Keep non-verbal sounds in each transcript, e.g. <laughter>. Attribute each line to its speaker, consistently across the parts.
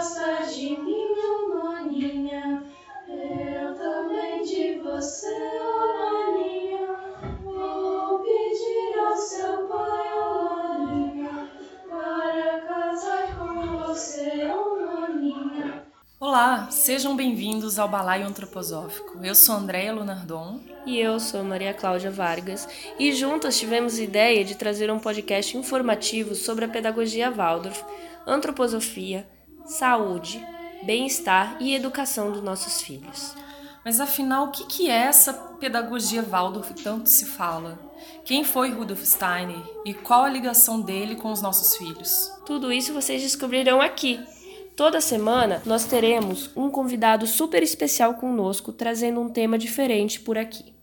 Speaker 1: gosta de mim, oh maninha, eu também de você, oh maninha. Vou pedir ao seu pai, oh maninha, para casar com você, oh maninha.
Speaker 2: Olá, sejam bem-vindos ao Balaio Antroposófico. Eu sou Andréia Lunardon.
Speaker 3: E eu sou Maria Cláudia Vargas, e juntas tivemos a ideia de trazer um podcast informativo sobre a pedagogia Waldorf, antroposofia, saúde, bem-estar e educação dos nossos filhos.
Speaker 2: Mas afinal, o que é essa pedagogia Waldorf que tanto se fala? Quem foi Rudolf Steiner e qual a ligação dele com os nossos filhos?
Speaker 3: Tudo isso vocês descobrirão aqui. Toda semana nós teremos um convidado super especial conosco trazendo um tema diferente por aqui.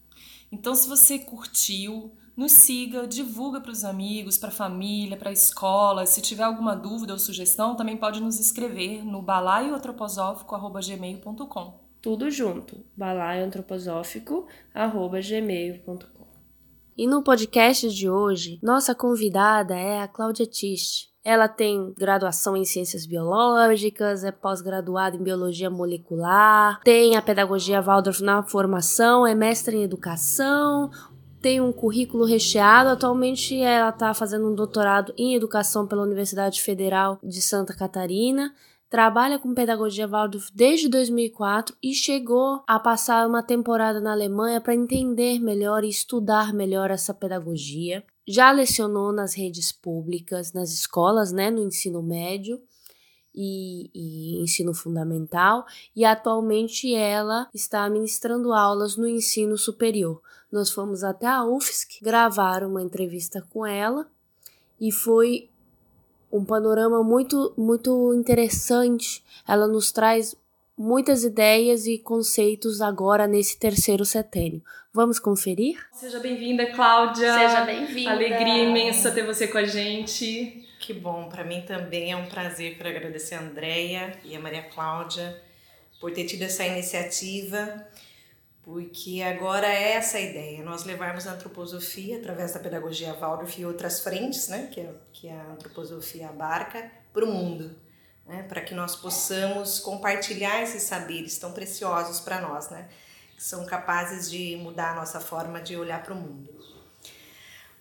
Speaker 2: Então, se você curtiu, nos siga, divulga para os amigos, para a família, para a escola. Se tiver alguma dúvida ou sugestão, também pode nos escrever no balaioantroposófico.gmail.com.
Speaker 3: Tudo junto, balaioantroposófico.gmail.com. E no podcast de hoje, nossa convidada é a Cláudia Tiste. Ela tem graduação em ciências biológicas, é pós-graduada em biologia molecular, tem a pedagogia Waldorf na formação, é mestre em educação, tem um currículo recheado. Atualmente ela está fazendo um doutorado em educação pela Universidade Federal de Santa Catarina. Trabalha com pedagogia Waldorf desde 2004 e chegou a passar uma temporada na Alemanha para entender melhor e estudar melhor essa pedagogia já lecionou nas redes públicas, nas escolas, né, no ensino médio e, e, ensino fundamental, e atualmente ela está ministrando aulas no ensino superior. Nós fomos até a UFSC gravar uma entrevista com ela e foi um panorama muito muito interessante. Ela nos traz muitas ideias e conceitos agora nesse terceiro setênio. Vamos conferir?
Speaker 2: Seja bem-vinda, Cláudia.
Speaker 3: Seja bem-vinda.
Speaker 2: Alegria imensa ter você com a gente.
Speaker 4: Que bom, para mim também é um prazer. Quero agradecer a Andrea e a Maria Cláudia por ter tido essa iniciativa, porque agora é essa a ideia, nós levarmos a antroposofia através da pedagogia Waldorf e outras frentes, né, que, é, que a antroposofia abarca, para o mundo né, para que nós possamos compartilhar esses saberes tão preciosos para nós, né, que são capazes de mudar a nossa forma de olhar para o mundo.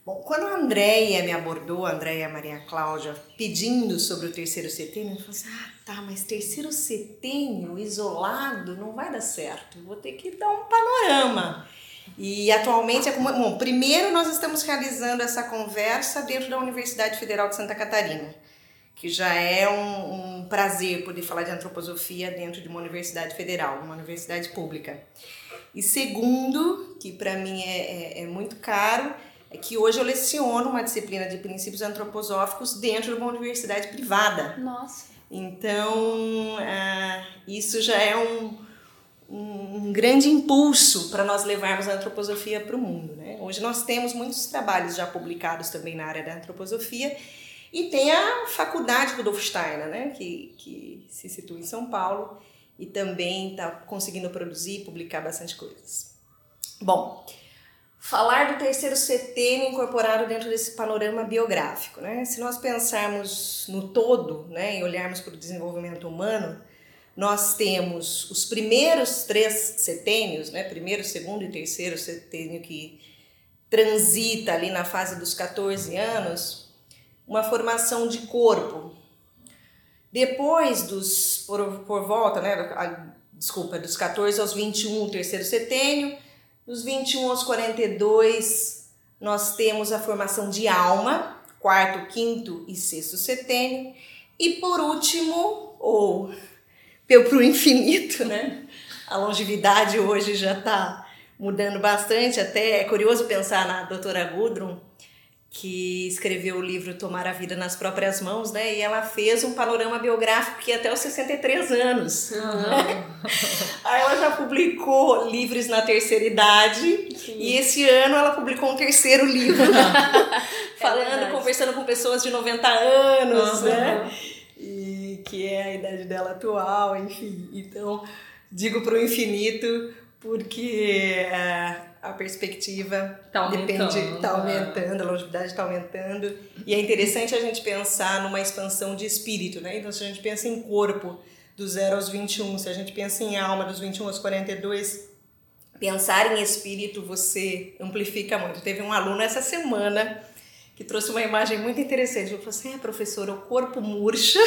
Speaker 4: Bom, quando a Andréia me abordou, a Andréia Maria Cláudia, pedindo sobre o terceiro setênio, eu falei assim, ah, tá, mas terceiro setênio isolado não vai dar certo, vou ter que dar um panorama. E atualmente, é como, bom, primeiro nós estamos realizando essa conversa dentro da Universidade Federal de Santa Catarina que já é um, um, prazer poder falar de antroposofia dentro de uma universidade federal, uma universidade pública. E segundo, que para mim é, é, é, muito caro, que hoje eu leciono uma disciplina de princípios antroposóficos dentro de uma universidade privada.
Speaker 3: Nossa!
Speaker 4: Então, uh, isso já é um, um, um grande impulso para nós levarmos a antroposofia para o mundo. Né? Hoje nós temos muitos trabalhos já publicados também na área da antroposofia e tem a Faculdade Rudolf Steiner, né, que, que se situa em São Paulo e também está conseguindo produzir e publicar bastante coisas. Bom, falar do terceiro setênio incorporado dentro desse panorama biográfico. Né? Se nós pensarmos no todo né, e olharmos para o desenvolvimento humano, nós temos os primeiros três setênios, né, primeiro, segundo e terceiro setênio que transita ali na fase dos 14 anos, uma formação de corpo. Depois dos, por, por volta, né, desculpa, dos 14 aos 21, o terceiro setênio, dos 21 aos 42, nós temos a formação de alma, quarto, quinto e sexto setênio, e por último, ou para o infinito, né? A longevidade hoje já está mudando bastante, até é curioso pensar na doutora Gudrun, que escreveu o livro Tomar a Vida nas Próprias Mãos, né? E ela fez um panorama biográfico que ia até os 63 anos. Uhum. Aí ela já publicou livros na terceira idade Sim. e esse ano ela publicou um terceiro livro, <laughs> é <laughs> falando, é conversando com pessoas de 90 anos, uhum. né? E que é a idade dela atual, enfim. Então, digo para o infinito porque é, a perspectiva
Speaker 2: Tá
Speaker 4: depende,
Speaker 2: aumentando,
Speaker 4: tá
Speaker 2: é.
Speaker 4: aumentando, a longevidade está aumentando. E é interessante a gente pensar numa expansão de espírito, né? Então, se a gente pensa em corpo, do 0 aos 21, se a gente pensa em alma, dos 21 aos 42, pensar em espírito você amplifica muito. Teve um aluno essa semana que trouxe uma imagem muito interessante. Ele falou assim: é, professora, o corpo murcha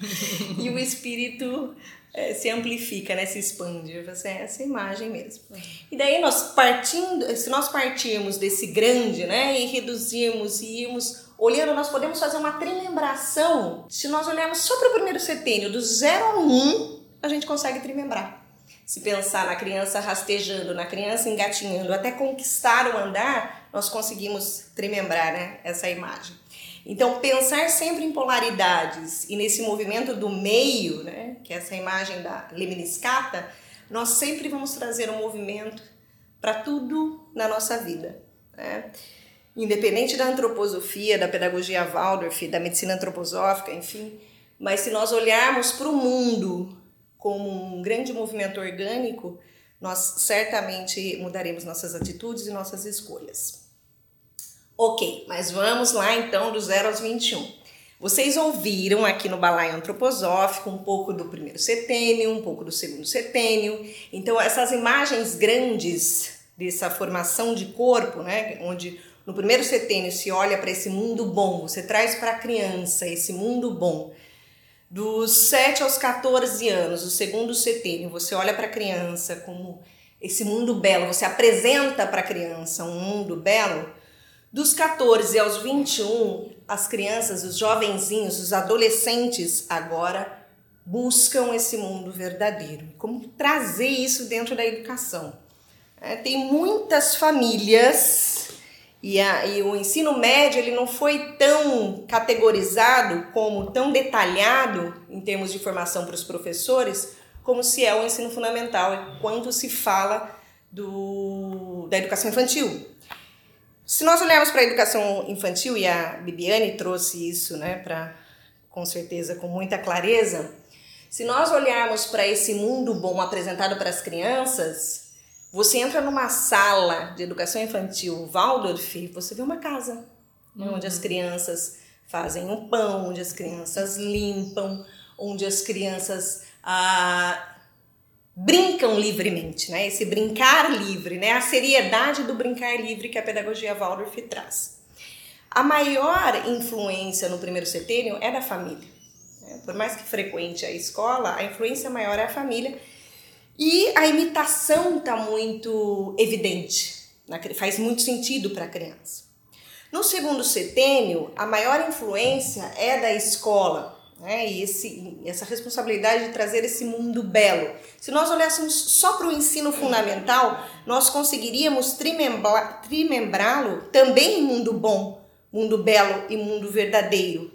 Speaker 4: <laughs> e o espírito eh, se amplifica, né? Se expande. Assim, é essa imagem mesmo. E daí nós partindo, se nós partirmos desse grande, né? E reduzirmos e irmos olhando, nós podemos fazer uma trimembração. Se nós olharmos só para o primeiro setênio, do 0 ao 1, um, a gente consegue trimembrar. Se pensar na criança rastejando, na criança engatinhando, até conquistar o andar, nós conseguimos trimembrar né, essa imagem. Então, pensar sempre em polaridades e nesse movimento do meio, né, que é essa imagem da lemniscata, nós sempre vamos trazer um movimento para tudo na nossa vida. Né? Independente da antroposofia, da pedagogia Waldorf, da medicina antroposófica, enfim, mas se nós olharmos para o mundo como um grande movimento orgânico, nós certamente mudaremos nossas atitudes e nossas escolhas. Ok, mas vamos lá então do 0 aos 21. Vocês ouviram aqui no balaio antroposófico um pouco do primeiro setênio, um pouco do segundo setênio. Então, essas imagens grandes dessa formação de corpo, né, onde no primeiro setênio se olha para esse mundo bom, você traz para a criança esse mundo bom. Dos 7 aos 14 anos, o segundo setênio, você olha para a criança como esse mundo belo, você apresenta para a criança um mundo belo. Dos 14 aos 21, as crianças, os jovenzinhos, os adolescentes agora buscam esse mundo verdadeiro. Como trazer isso dentro da educação? É, tem muitas famílias e, a, e, o ensino médio ele não foi tão categorizado como tão detalhado em termos de formação para os professores como se é o ensino fundamental quando se fala do, da educação infantil. Se nós olharmos para a educação infantil, e a Bibiane trouxe isso né, pra, com certeza com muita clareza, se nós olharmos para esse mundo bom apresentado para as crianças, você entra numa sala de educação infantil Waldorf, você vê uma casa uhum. onde as crianças fazem o pão, onde as crianças limpam, onde as crianças ah, brincam livremente, né? Esse brincar livre, né? A seriedade do brincar livre que a pedagogia Waldorf traz. A maior influência no primeiro setênio é da família. Né? Por mais que frequente a escola, a influência maior é a família e a imitação está muito evidente, né? faz muito sentido para a criança. No segundo setênio, a maior influência é da escola, né? E esse, essa responsabilidade de trazer esse mundo belo. Se nós olhássemos só para o ensino fundamental, nós conseguiríamos trimembrá-lo também em mundo bom, mundo belo e mundo verdadeiro.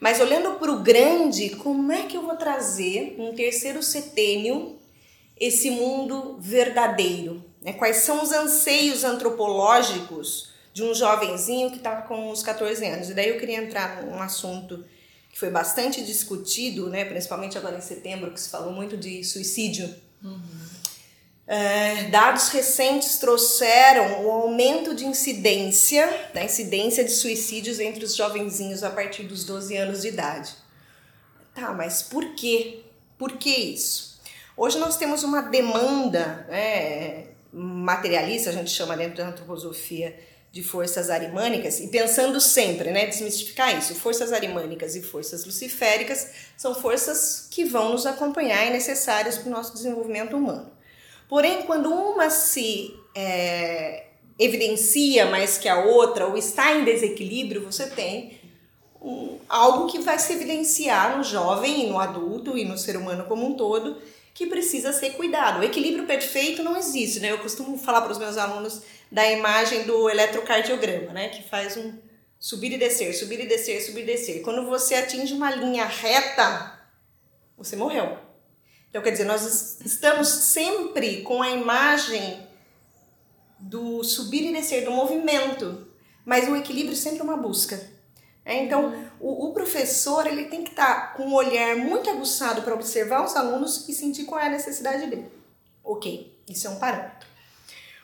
Speaker 4: Mas olhando para o grande, como é que eu vou trazer um terceiro setênio esse mundo verdadeiro? Né? Quais são os anseios antropológicos de um jovenzinho que está com uns 14 anos? E daí eu queria entrar num assunto que foi bastante discutido, né, principalmente agora em setembro, que se falou muito de suicídio. Uhum. É, dados recentes trouxeram o aumento de incidência, da incidência de suicídios entre os jovenzinhos a partir dos 12 anos de idade. Tá, mas por quê? Por que isso? Hoje nós temos uma demanda né, materialista, a gente chama dentro da antroposofia, de forças arimânicas, e pensando sempre, né, desmistificar isso, forças arimânicas e forças luciféricas são forças que vão nos acompanhar e necessárias para o nosso desenvolvimento humano. Porém, quando uma se é, evidencia mais que a outra, ou está em desequilíbrio, você tem um, algo que vai se evidenciar no jovem e no adulto e no ser humano como um todo, que precisa ser cuidado. O equilíbrio perfeito não existe, né? Eu costumo falar para os meus alunos da imagem do eletrocardiograma, né? Que faz um subir e descer, subir e descer, subir e descer. Quando você atinge uma linha reta, você morreu. Então, quer dizer, nós estamos sempre com a imagem do subir e descer, do movimento, mas o equilíbrio sempre é uma busca. É, então, o, o, professor ele tem que estar tá com um olhar muito aguçado para observar os alunos e sentir qual é a necessidade dele. Ok, isso é um parâmetro.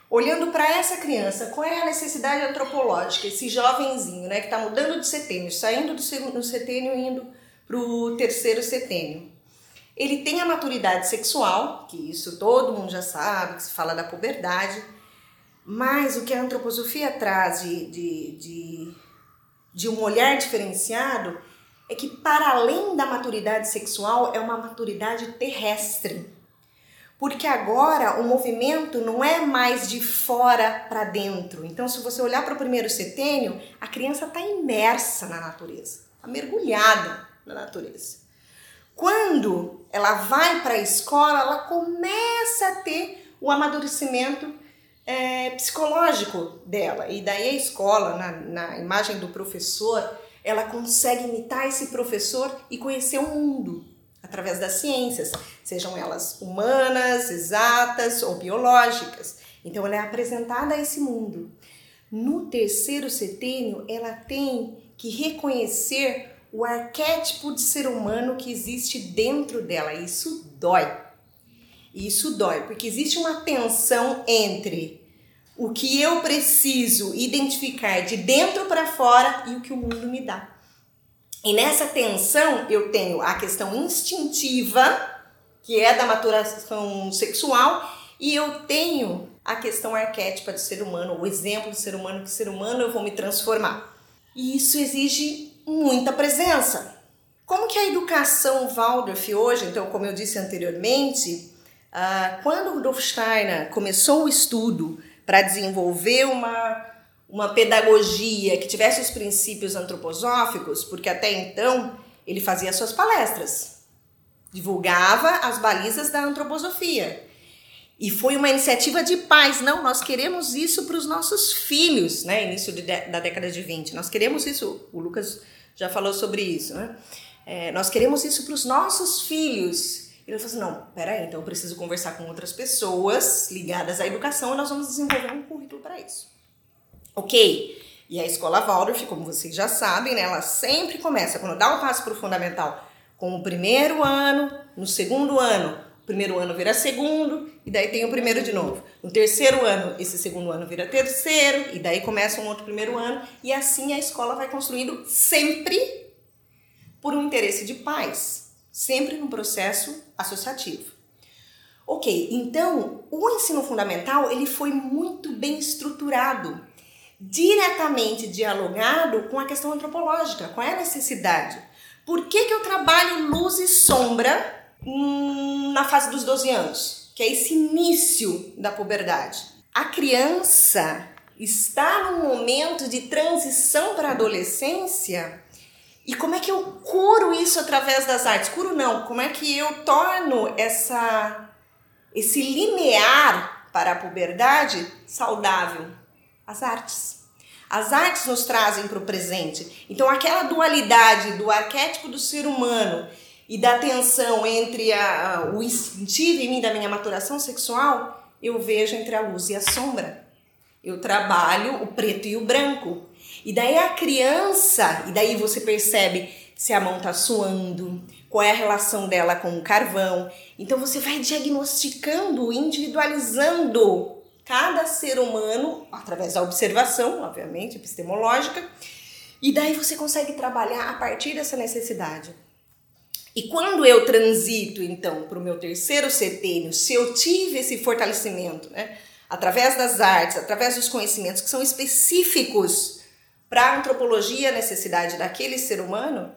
Speaker 4: olhando para essa criança, qual é a necessidade antropológica, esse jovenzinho, né, que está mudando de setênio, saindo do segundo setênio e indo para o terceiro setênio. Ele tem a maturidade sexual, que isso todo mundo já sabe, que se fala da puberdade, mas o que a antroposofia traz de, de, de, de um olhar diferenciado é que, para além da maturidade sexual, é uma maturidade terrestre. Porque agora o movimento não é mais de fora para dentro. Então, se você olhar para o primeiro setênio, a criança está imersa na natureza, está mergulhada na natureza. Quando ela vai para a escola, ela começa a ter o amadurecimento é, psicológico dela. E daí a escola, na, na imagem do professor, ela consegue imitar esse professor e conhecer o mundo através das ciências, sejam elas humanas, exatas ou biológicas. Então ela é apresentada a esse mundo. No terceiro setênio, ela tem que reconhecer o arquétipo de ser humano que existe dentro dela. Isso dói. Isso dói, porque existe uma tensão entre o que eu preciso identificar de dentro para fora e o que o mundo me dá. E nessa tensão eu tenho a questão instintiva, que é da maturação sexual, e eu tenho a questão arquétipa de ser humano, o exemplo de ser humano, que ser humano eu vou me transformar. E isso exige muita presença. Como que a educação Waldorf hoje, então, como eu disse anteriormente, uh, quando Rudolf Steiner começou o estudo para desenvolver uma, uma pedagogia que tivesse os princípios antroposóficos, porque até então ele fazia suas palestras, divulgava as balizas da antroposofia. E foi uma iniciativa de pais, não, nós queremos isso para os nossos filhos, né? Início de, da década de 20. Nós queremos isso, o Lucas já falou sobre isso, né? É, nós queremos isso para os nossos filhos. Ele falou assim: não, peraí, então eu preciso conversar com outras pessoas ligadas à educação e nós vamos desenvolver um currículo para isso. Ok. E a escola Waldorf, como vocês já sabem, né, ela sempre começa, quando dá o um passo para o fundamental, com o primeiro ano, no segundo ano, o primeiro ano vira segundo, e daí tem o primeiro de novo. No terceiro ano, esse segundo ano vira terceiro, e daí começa um outro primeiro ano, e assim a escola vai construindo sempre por um interesse de pais sempre num processo associativo. Ok, então o ensino fundamental ele foi muito bem estruturado, diretamente dialogado com a questão antropológica, é a necessidade. Por que, que eu trabalho luz e sombra hum, na fase dos 12 anos, que é esse início da puberdade? A criança está num momento de transição para a adolescência e como é que eu curo isso através das artes? Curo não, como é que eu torno essa esse linear para a puberdade saudável? As artes. As artes nos trazem para o presente. Então aquela dualidade do arquétipo do ser humano e da tensão entre a, o instintivo em mim da minha maturação sexual, eu vejo entre a luz e a sombra. Eu trabalho o preto e o branco. E daí a criança, e daí você percebe se a mão tá suando, qual é a relação dela com o carvão. Então você vai diagnosticando, individualizando cada ser humano através da observação, obviamente, epistemológica. E daí você consegue trabalhar a partir dessa necessidade. E quando eu transito, então, para o meu terceiro setênio, se eu tive esse fortalecimento, né, através das artes, através dos conhecimentos que são específicos para a antropologia, a necessidade daquele ser humano,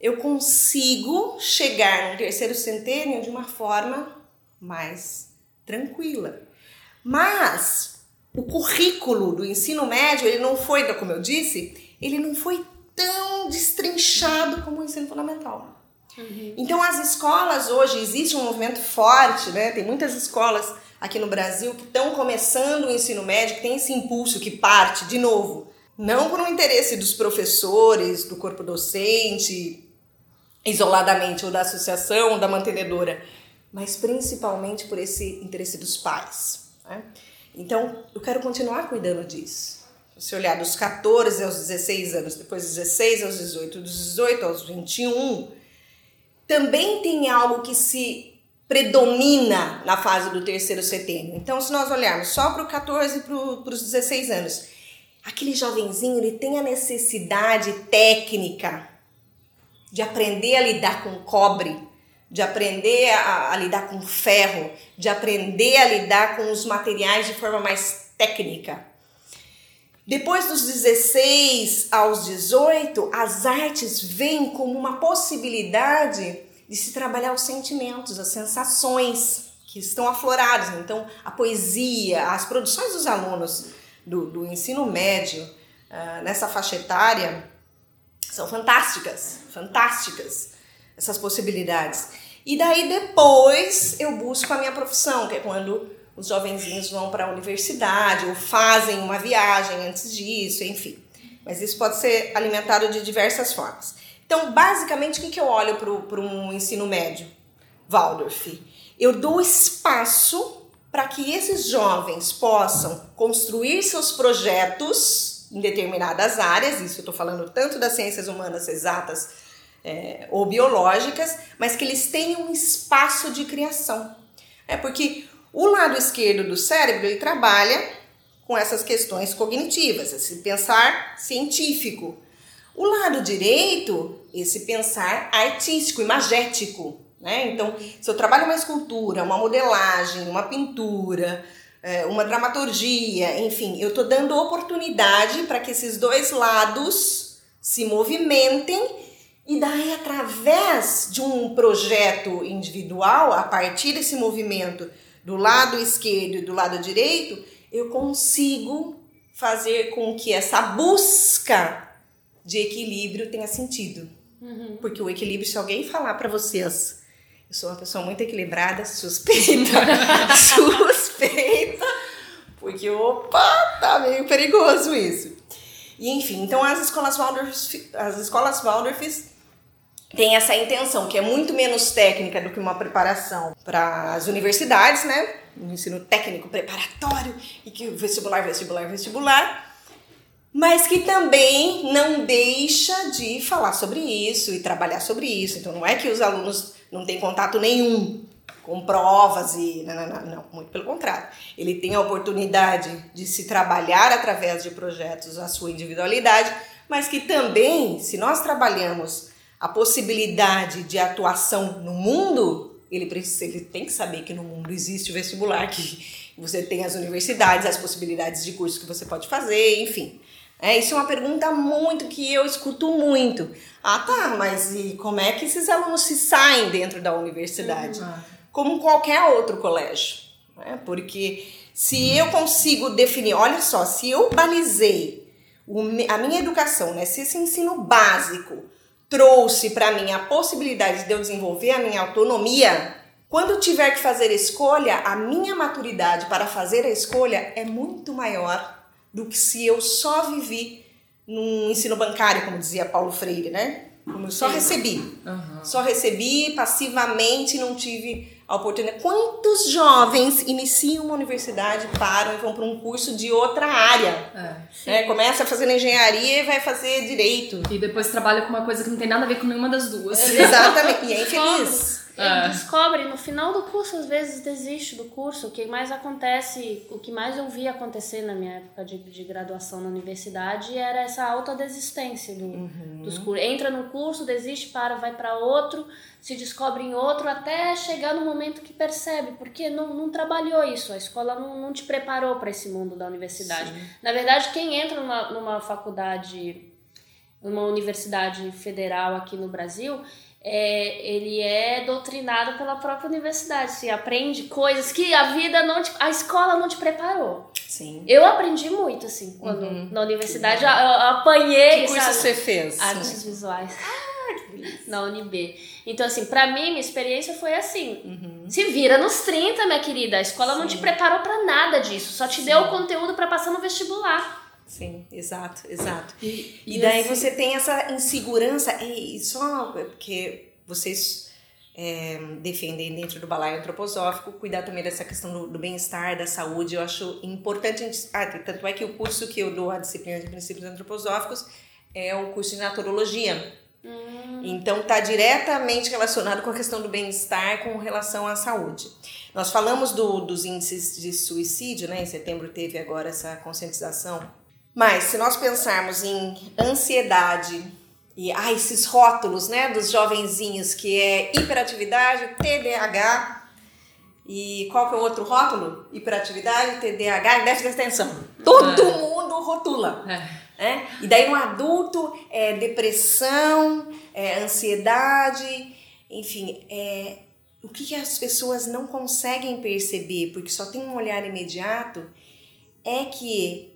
Speaker 4: eu consigo chegar no terceiro centênio de uma forma mais tranquila. Mas o currículo do ensino médio, ele não foi, como eu disse, ele não foi tão destrinchado como o ensino fundamental. Uhum. Então as escolas hoje existe um movimento forte, né? Tem muitas escolas aqui no Brasil que estão começando o ensino médio, que tem esse impulso que parte de novo não por um interesse dos professores, do corpo docente, isoladamente, ou da associação, ou da mantenedora, mas principalmente por esse interesse dos pais. Né? Então, eu quero continuar cuidando disso. Se olhar dos 14 aos 16 anos, depois dos 16 aos 18, dos 18 aos 21, também tem algo que se predomina na fase do terceiro setênio. Então, se nós olharmos só para o 14 e para os 16 anos, aquele jovenzinho ele tem a necessidade técnica de aprender a lidar com cobre, de aprender a, a, lidar com ferro, de aprender a lidar com os materiais de forma mais técnica. Depois dos 16 aos 18, as artes vêm como uma possibilidade de se trabalhar os sentimentos, as sensações que estão afloradas. Então, a poesia, as produções dos alunos do, do ensino médio uh, nessa faixa etária são fantásticas, fantásticas essas possibilidades. E daí depois eu busco a minha profissão, que é quando os jovenzinhos vão para a universidade ou fazem uma viagem antes disso, enfim. Mas isso pode ser alimentado de diversas formas. Então, basicamente, o que, eu olho para um ensino médio, Waldorf? Eu dou espaço para que esses jovens possam construir seus projetos em determinadas áreas, isso eu estou falando tanto das ciências humanas exatas é, ou biológicas, mas que eles tenham um espaço de criação. É porque o lado esquerdo do cérebro ele trabalha com essas questões cognitivas, esse pensar científico. O lado direito, esse pensar artístico, imagético. Né? Então, se eu trabalho uma escultura, uma modelagem, uma pintura, é, uma dramaturgia, enfim, eu estou dando oportunidade para que esses dois lados se movimentem e daí, através de um projeto individual, a partir desse movimento do lado esquerdo e do lado direito, eu consigo fazer com que essa busca de equilíbrio tenha sentido. Uhum. Porque o equilíbrio, se alguém falar para vocês, eu sou uma pessoa muito equilibrada, suspeita, <laughs> suspeita, porque opa, tá meio perigoso isso. E enfim, então as escolas Waldorf, as escolas Waldorfs têm essa intenção, que é muito menos técnica do que uma preparação para as universidades, né? Um ensino técnico preparatório e que vestibular, vestibular, vestibular mas que também não deixa de falar sobre isso e trabalhar sobre isso. Então não é que os alunos não têm contato nenhum com provas e não, não, não, não, muito pelo contrário. Ele tem a oportunidade de se trabalhar através de projetos a sua individualidade, mas que também, se nós trabalhamos a possibilidade de atuação no mundo, ele, precisa, ele tem que saber que no mundo existe o vestibular, que você tem as universidades, as possibilidades de curso que você pode fazer, enfim. É, isso é uma pergunta muito que eu escuto muito. Ah, tá, mas e como é que esses alunos se saem dentro da universidade? Uhum. Como qualquer outro colégio. Né? Porque se eu consigo definir, olha só, se eu balizei o, a minha educação, né, se esse ensino básico trouxe para mim a possibilidade de eu desenvolver a minha autonomia, quando eu tiver que fazer escolha, a minha maturidade para fazer a escolha é muito maior do que se eu só vivi num ensino bancário, como dizia Paulo Freire, né? Como eu só recebi. Uhum. Só recebi passivamente, não tive a oportunidade. Quantos jovens iniciam uma universidade, param e vão para um curso de outra área? É, é, começa fazendo engenharia e vai fazer direito.
Speaker 2: E depois trabalha com uma coisa que não tem nada a ver com nenhuma das duas.
Speaker 4: É, exatamente. E é <laughs> infeliz.
Speaker 3: É. descobre no final do curso, às vezes desiste do curso. O que mais acontece, o que mais eu vi acontecer na minha época de, de graduação na universidade era essa autodesistência do, uhum. dos cursos. Entra no curso, desiste, para, vai para outro, se descobre em outro, até chegar no momento que percebe, porque não, não trabalhou isso, a escola não, não te preparou para esse mundo da universidade. Sim. Na verdade, quem entra numa, numa faculdade, numa universidade federal aqui no Brasil é, ele é doutrinado pela própria universidade. Você aprende coisas que a vida não te, a escola não te preparou.
Speaker 4: Sim.
Speaker 3: Eu aprendi muito, assim, quando uhum. na universidade eu, eu apanhei.
Speaker 4: Que curso sabe? você fez?
Speaker 3: Artes visuais. Ah, que delícia. Na UNB. Então, assim, pra mim, minha experiência foi assim. Uhum. Se vira nos 30, minha querida. A escola Sim. não te preparou para nada disso. Só te Sim. deu o conteúdo para passar no vestibular.
Speaker 4: Sim, exato, exato. E, e, e daí assim, você tem essa insegurança, e só porque vocês é, defendem dentro do balaio antroposófico, cuidar também dessa questão do, do bem-estar, da saúde, eu acho importante. Ah, tanto é que o curso que eu dou, a disciplina de princípios antroposóficos, é o curso de naturologia. Então está diretamente relacionado com a questão do bem-estar com relação à saúde. Nós falamos do, dos índices de suicídio, né? Em setembro teve agora essa conscientização. Mas se nós pensarmos em ansiedade e ah, esses rótulos, né, dos jovenzinhos que é hiperatividade, TDAH, e qual que é o outro rótulo? Hiperatividade, TDAH e déficit de atenção. Todo
Speaker 2: É.
Speaker 4: mundo rotula.
Speaker 2: É.
Speaker 4: né? E daí no adulto é depressão, é ansiedade, enfim, é, o que, que as pessoas não conseguem perceber, porque só tem um olhar imediato, é que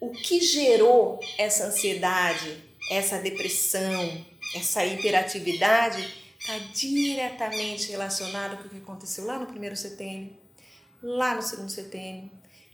Speaker 4: o que gerou essa ansiedade, essa depressão, essa hiperatividade está diretamente relacionado com o que aconteceu lá no primeiro setênio, lá no segundo setênio,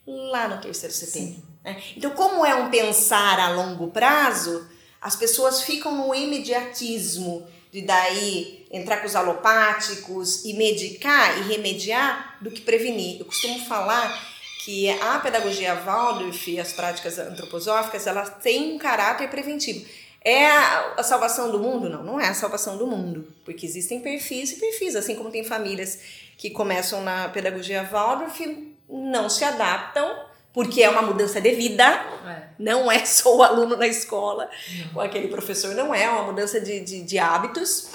Speaker 4: lá no terceiro setênio. né? Então, como é um pensar a longo prazo, as pessoas ficam no imediatismo de daí entrar com os alopáticos e medicar e remediar do que prevenir. Eu costumo falar que a pedagogia Waldorf e as práticas antroposóficas, elas têm um caráter preventivo. É a, salvação do mundo? Não, não é a salvação do mundo, porque existem perfis e perfis, assim como tem famílias que começam na pedagogia Waldorf não se adaptam porque é uma mudança de vida,
Speaker 2: É.
Speaker 4: não é só o aluno na escola ou aquele professor, não é, é uma mudança de, de, de hábitos.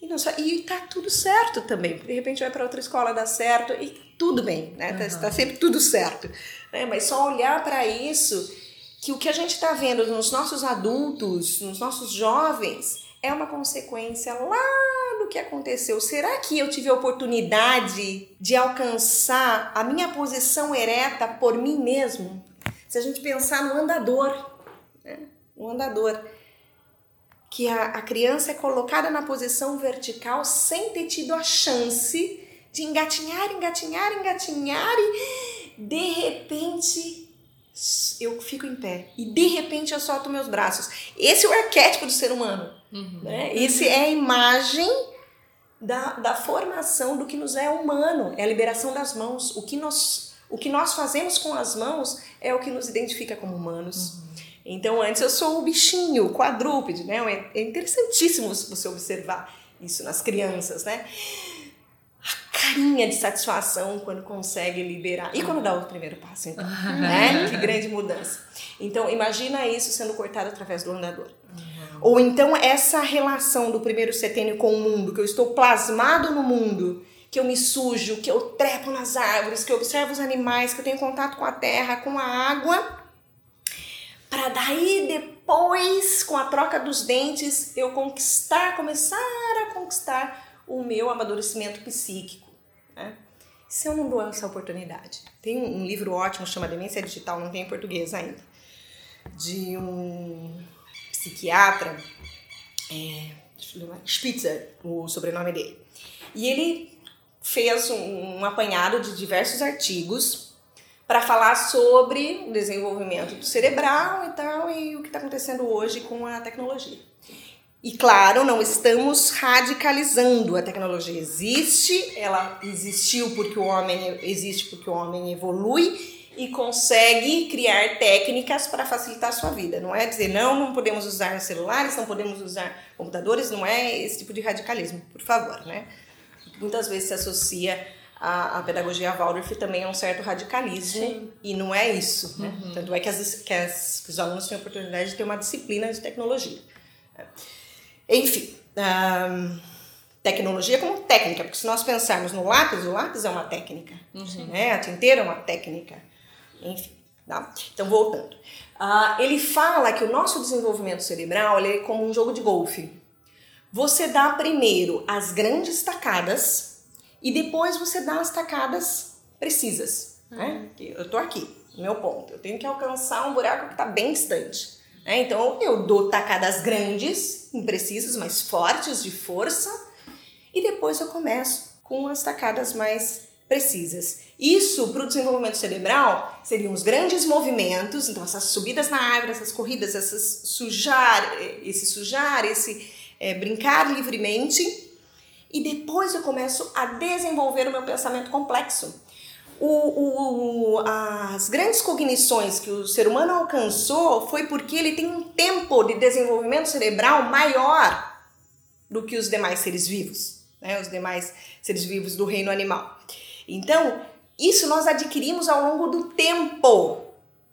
Speaker 4: E, não só, e tá tudo certo também. De repente vai para outra escola, dá certo e tudo bem, né? Tá, tá sempre tudo certo. Né? Mas só olhar para isso, que o que a gente está vendo nos nossos adultos, nos nossos jovens, é uma consequência lá do que aconteceu. Será que eu tive a oportunidade de alcançar a minha posição ereta por mim mesmo? Se a gente pensar no andador, né? no andador, que a, a criança é colocada na posição vertical sem ter tido a chance de engatinhar, engatinhar, engatinhar e de repente eu fico em pé e de repente eu solto meus braços. Esse é o arquétipo do ser humano. Né? Esse é a imagem da, da formação do que nos é humano, é a liberação das mãos. O que nós, o que nós fazemos com as mãos é o que nos identifica como humanos. Então, antes eu sou o bichinho, o quadrúpede, né? É interessantíssimo você observar isso nas crianças, né? A carinha de satisfação quando consegue liberar. E quando dá o primeiro passo, então, né? Que grande mudança. Então, imagina isso sendo cortado através do andador. Ou então essa relação do primeiro setênio com o mundo, que eu estou plasmado no mundo, que eu me sujo, que eu trepo nas árvores, que eu observo os animais, que eu tenho contato com a terra, com a água, para daí depois, com a troca dos dentes, eu conquistar, começar a conquistar o meu amadurecimento psíquico. Né? Se eu não dou essa oportunidade. Tem um livro ótimo, chama Demência Digital, não tem em português ainda, de um psiquiatra, é, Spitzer, o sobrenome dele. E ele fez um, um apanhado de diversos artigos para falar sobre o desenvolvimento do cerebral e tal e o que está acontecendo hoje com a tecnologia. E claro, não estamos radicalizando a tecnologia. Existe, ela existiu porque o homem existe porque o homem evolui e consegue criar técnicas para facilitar a sua vida. Não é dizer não, não podemos usar celulares, não podemos usar computadores, não é esse tipo de radicalismo, por favor, né? Muitas vezes se associa a, a pedagogia Waldorf também a um certo radicalismo
Speaker 3: Sim.
Speaker 4: e não é isso, né? Tanto é que, as, que, as, que os alunos têm a oportunidade de ter uma disciplina de tecnologia. Enfim, tecnologia como técnica, porque se nós pensarmos no lápis, o lápis é uma técnica, né? A tinteira é uma técnica, enfim. Tá? Então, voltando. Ah, ele fala que o nosso desenvolvimento cerebral ele é como um jogo de golfe. Você dá primeiro as grandes tacadas e depois você dá as tacadas precisas. Né? Que Eu tô aqui, no meu ponto. Eu tenho que alcançar um buraco que está bem distante. Né? Então eu dou tacadas grandes, imprecisas, mas fortes, de força, e depois eu começo com as tacadas mais precisas. Isso para o desenvolvimento cerebral seriam os grandes movimentos, então essas subidas na árvore, essas corridas, essas sujar, eh, esse sujar, esse eh, brincar livremente, e depois eu começo a desenvolver o meu pensamento complexo. O, o, as grandes cognições que o ser humano alcançou foi porque ele tem um tempo de desenvolvimento cerebral maior do que os demais seres vivos, né? os demais seres vivos do reino animal. Então, isso nós adquirimos ao longo do tempo.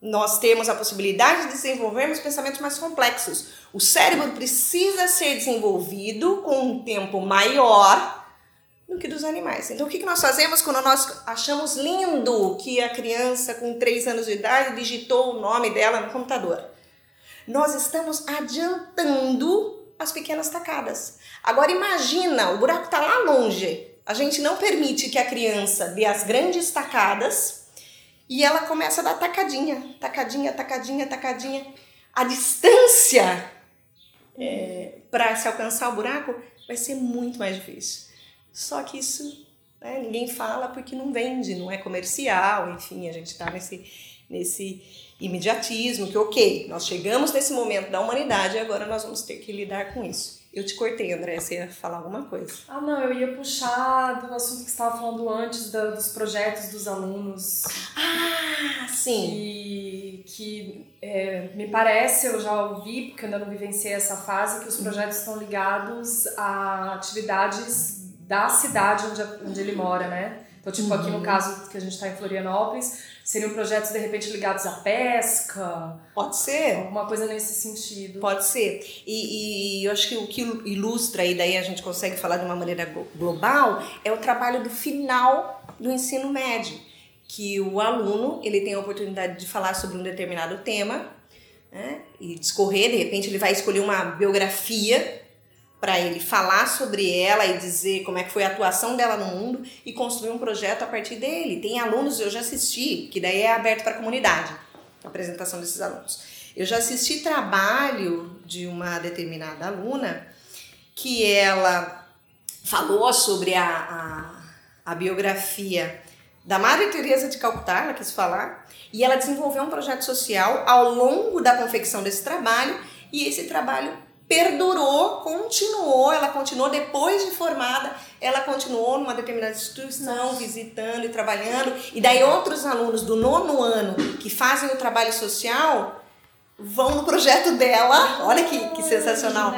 Speaker 4: Nós temos a possibilidade de desenvolvermos pensamentos mais complexos. O cérebro precisa ser desenvolvido com um tempo maior do que dos animais. Então, o que nós fazemos quando nós achamos lindo que a criança com 3 anos de idade digitou o nome dela no computador? Nós estamos adiantando as pequenas tacadas. Agora, imagina, o buraco está lá longe. A gente não permite que a criança dê as grandes tacadas e ela começa a dar tacadinha, tacadinha, tacadinha, tacadinha. A distância é, para se alcançar o buraco vai ser muito mais difícil. Só que isso né, ninguém fala porque não vende, não é comercial, enfim, a gente está nesse, nesse imediatismo que, ok, nós chegamos nesse momento da humanidade e agora nós vamos ter que lidar com isso. Eu te cortei, André, você ia falar alguma coisa.
Speaker 2: Ah, não, eu ia puxar do assunto que você estava falando antes da, dos projetos dos alunos.
Speaker 4: Ah, sim.
Speaker 2: Que, que é, me parece, eu já ouvi, porque eu ainda não vivenciei essa fase, que os projetos estão ligados a atividades da cidade onde, onde ele mora, né? Então, tipo, uhum. aqui no uhum. caso que a gente está em Florianópolis, seriam projetos de repente ligados à pesca.
Speaker 4: Pode ser.
Speaker 2: Alguma coisa nesse sentido.
Speaker 4: Pode ser. E, e eu acho que o que ilustra, e daí a gente consegue falar de uma maneira global, é o trabalho do final do ensino médio. Que o aluno ele tem a oportunidade de falar sobre um determinado tema né, e discorrer, de repente ele vai escolher uma biografia para ele falar sobre ela e dizer como é que foi a atuação dela no mundo e construir um projeto a partir dele. Tem alunos, eu já assisti, que daí é aberto para a comunidade, a apresentação desses alunos. Eu já assisti trabalho de uma determinada aluna que ela falou sobre a, a, a biografia da Maria Teresa de Calcutá, ela quis falar, e ela desenvolveu um projeto social ao longo da confecção desse trabalho, e esse trabalho perdurou, continuou, ela continuou depois de formada, ela continuou numa determinada instituição, visitando e trabalhando. E daí outros alunos do nono ano que fazem o trabalho social vão no projeto dela. Olha que, que sensacional!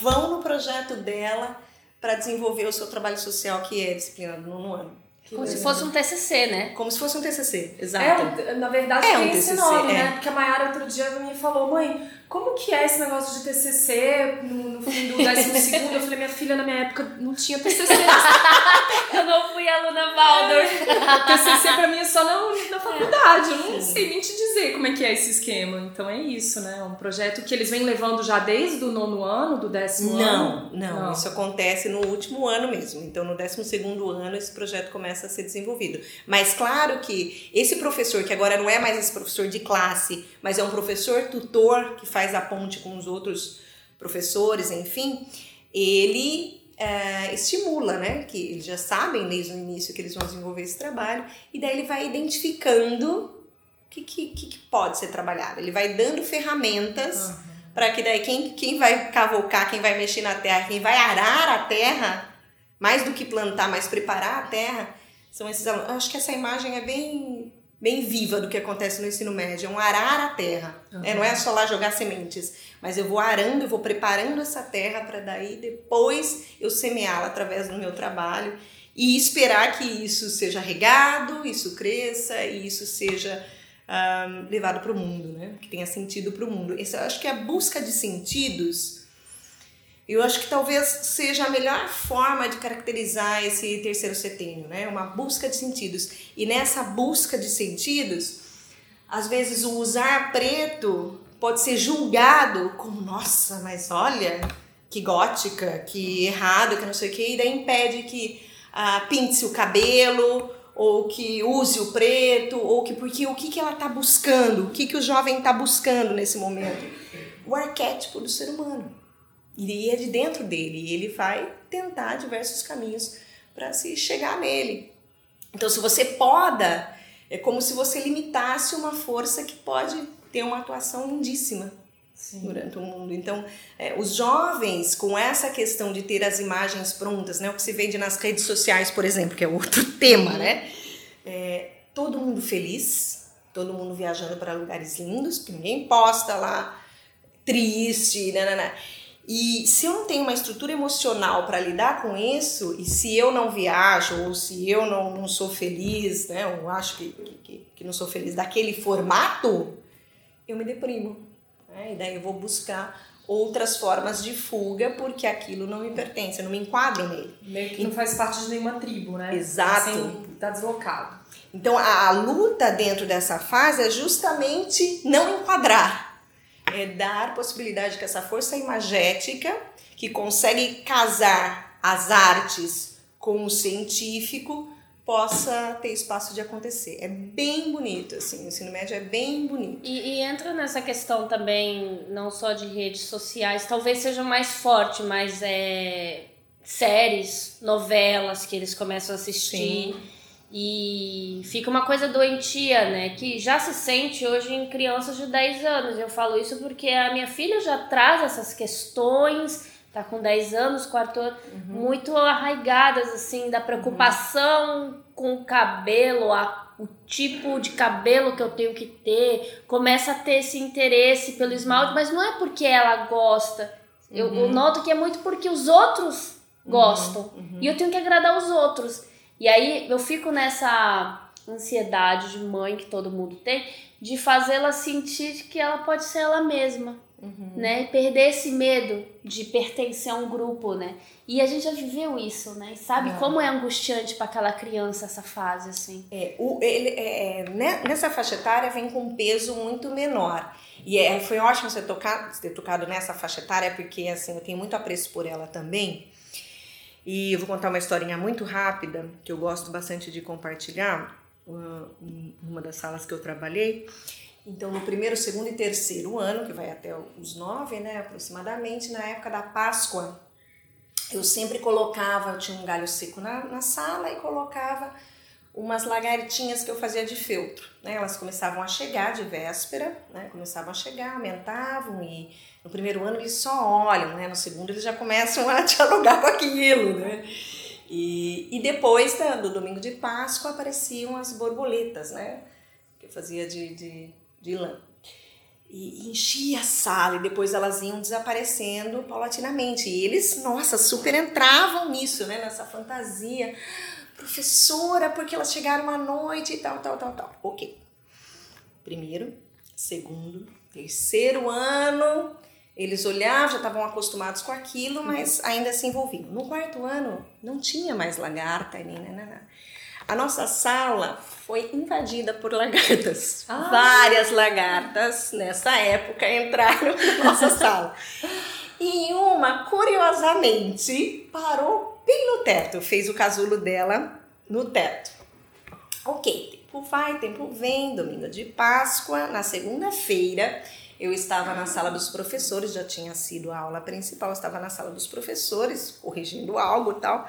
Speaker 4: Vão no projeto dela para desenvolver o seu trabalho social, que é a disciplina do nono ano.
Speaker 3: Como se fosse um TCC, né?
Speaker 4: Como se fosse um TCC, exato.
Speaker 2: É, na verdade, é um TCC, nome, é. né? Porque a Mayara outro dia me falou, mãe, como que é esse negócio de TCC no, no fim do décimo <laughs> segundo? Eu falei, minha filha, na minha época, não tinha TCC. <laughs>
Speaker 3: eu não fui aluna Waldorf. <laughs>
Speaker 2: TCC pra mim é só na, na faculdade. Eu não sei nem te dizer como é que é esse esquema. Então é isso, né? Um projeto que eles vêm levando já desde o nono ano, do décimo
Speaker 4: não,
Speaker 2: ano?
Speaker 4: Não, não. Isso acontece no último ano mesmo. Então, no décimo segundo ano, esse projeto começa a ser desenvolvido. Mas claro que esse professor, que agora não é mais esse professor de classe, mas é um professor tutor que faz a ponte com os outros professores, enfim, ele é, estimula, né? Que eles já sabem desde o início que eles vão desenvolver esse trabalho, e daí ele vai identificando o que, que, que pode ser trabalhado. Ele vai dando ferramentas uhum. para que daí quem, quem vai cavocar, quem vai mexer na terra, quem vai arar a terra, mais do que plantar, mas preparar a terra, são esses alunos. Eu acho que essa imagem é bem bem viva do que acontece no ensino médio, é um arar a terra. Uhum. Né? Não é só lá jogar sementes, mas eu vou arando, eu vou preparando essa terra para daí depois eu semeá-la através do meu trabalho e esperar que isso seja regado, isso cresça e isso seja um, levado para o mundo, né? que tenha sentido para o mundo. Eu acho que a busca de sentidos eu acho que talvez seja a melhor forma de caracterizar esse terceiro setênio, né? Uma busca de sentidos. E nessa busca de sentidos, às vezes o usar preto pode ser julgado como, nossa, mas olha, que gótica, que errado, que não sei o quê, e daí impede que ah, pinte o cabelo, ou que use o preto, ou que porque o que, que ela está buscando, o que, que o jovem está buscando nesse momento? O arquétipo do ser humano. E é de dentro dele. E ele vai tentar diversos caminhos para se chegar nele. Então, se você poda, é como se você limitasse uma força que pode ter uma atuação lindíssima Sim. durante o mundo. Então, é, os jovens, com essa questão de ter as imagens prontas, né, o que se vende nas redes sociais, por exemplo, que é outro <laughs> tema, né? é, todo mundo feliz, todo mundo viajando para lugares lindos, porque ninguém posta lá triste, né. E se eu não tenho uma estrutura emocional para lidar com isso, e se eu não viajo, ou se eu não, não sou feliz, né, ou acho que, que, que não sou feliz daquele formato, eu me deprimo. Né? E daí eu vou buscar outras formas de fuga porque aquilo não me pertence, eu não me enquadro nele.
Speaker 2: Meio que não faz parte de nenhuma tribo, né?
Speaker 4: Exato.
Speaker 2: Assim, tá deslocado.
Speaker 4: Então a, a luta dentro dessa fase é justamente não enquadrar é dar possibilidade que essa força imagética, que consegue casar as artes com o científico, possa ter espaço de acontecer. É bem bonito, assim, o ensino médio é bem bonito.
Speaker 3: E, e, entra nessa questão também, não só de redes sociais, talvez seja mais forte, mas é séries, novelas que eles começam a assistir. Sim e fica uma coisa doentia, né? Que já se sente hoje em crianças de 10 anos. Eu falo isso porque a minha filha já traz essas questões, tá com 10 anos, quarto ano, uhum. muito arraigadas, assim, da preocupação uhum. com o cabelo, a, o tipo de cabelo que eu tenho que ter. Começa a ter esse interesse pelo esmalte, mas não é porque ela gosta. Eu, eu uhum. noto que é muito porque os outros uhum. gostam. Uhum. E eu tenho que agradar os outros. E aí eu fico nessa ansiedade de mãe que todo mundo tem, de fazê-la sentir que ela pode ser ela mesma, uhum. né? E perder esse medo de pertencer a um grupo, né? E a gente já viveu isso, né? E sabe como é angustiante para aquela criança essa fase, assim.
Speaker 4: É, o, ele, é, né, nessa faixa etária vem com um peso muito menor. E é, foi ótimo você tocar, ter tocado nessa faixa etária, porque assim, eu tenho muito apreço por ela também. E eu vou contar uma historinha muito rápida que eu gosto bastante de compartilhar, numa das salas que eu trabalhei. Então, no primeiro, segundo e terceiro ano, que vai até os nove, né, aproximadamente, na época da Páscoa, eu sempre colocava, eu tinha um galho seco na, na sala e colocava umas lagartinhas que eu fazia de feltro. Né? Elas começavam a chegar de véspera, né? começavam a chegar, aumentavam e no primeiro ano eles só olham, né? no segundo eles já começam a <laughs> dialogar com aquilo. Né? E, e depois do domingo de Páscoa apareciam as borboletas, né? que eu fazia de, de, de lã. E enchia a sala e depois elas iam desaparecendo paulatinamente. E eles, nossa, super entravam nisso, né? nessa fantasia professora, porque elas chegaram à noite e tal, tal, tal, tal. Ok. Primeiro, segundo, terceiro ano, eles olhavam, já estavam acostumados com aquilo, mas ainda se envolviam. No quarto ano, não tinha mais lagarta, nem, nem, nem, nem. A nossa sala foi invadida por lagartas. Ah. Várias lagartas nessa época entraram na nossa <laughs> sala. E uma, curiosamente, parou bem no teto, fez o casulo dela no teto. Ok, tempo vai, tempo vem, domingo de Páscoa, na segunda-feira eu estava na sala dos professores, já tinha sido a aula principal, estava na sala dos professores, corrigindo algo e tal,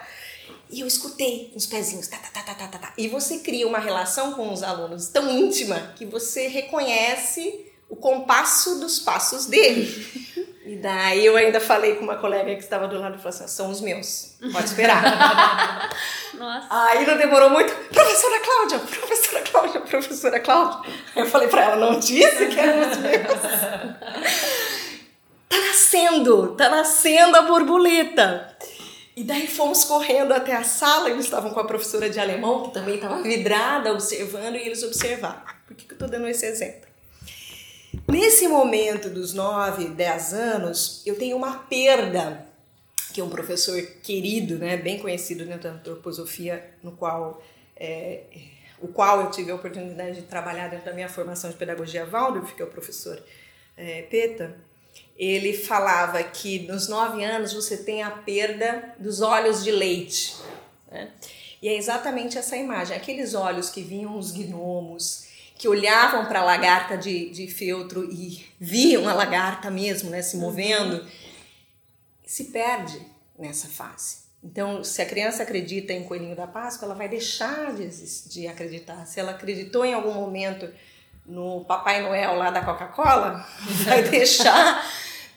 Speaker 4: e eu escutei uns pezinhos, tá, tá, tá, tá, tá, tá, e você cria uma relação com os alunos tão íntima que você reconhece o compasso dos passos dele. <laughs> E daí eu ainda falei com uma colega que estava do lado e falou assim: são os meus, pode esperar. <laughs> Nossa. Aí não demorou muito, professora Cláudia, professora Cláudia, professora Cláudia. Eu falei para ela: não disse que eram os meus. tá nascendo, tá nascendo a borboleta. E daí fomos correndo até a sala, eles estavam com a professora de alemão, que também estava vidrada, observando, e eles observaram. Por que, que eu estou dando esse exemplo? Nesse momento dos 9, 10 anos, eu tenho uma perda, que é um professor querido, né, bem conhecido dentro da antroposofia, no qual, é, o qual eu tive a oportunidade de trabalhar dentro da minha formação de pedagogia Waldorf, que é o professor é, Peta, ele falava que nos 9 anos você tem a perda dos olhos de leite. Né? E é exatamente essa imagem, aqueles olhos que vinham os gnomos, que olhavam para a lagarta de, de feltro e viam a lagarta mesmo né, se movendo, se perde nessa fase. Então, se a criança acredita em Coelhinho da Páscoa, ela vai deixar de, de acreditar. Se ela acreditou em algum momento no Papai Noel lá da Coca-Cola, <laughs> vai deixar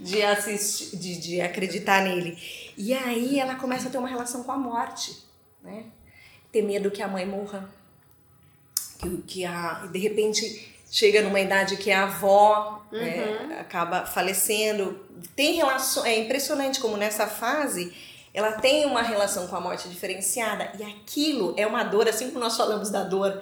Speaker 4: de, assistir, de, de acreditar nele. E aí ela começa a ter uma relação com a morte, né? Ter medo que a mãe morra, que, que a, de repente chega numa idade que a avó é, acaba falecendo. Tem relação, é impressionante como nessa fase ela tem uma relação com a morte diferenciada e aquilo é uma dor, assim como nós falamos da dor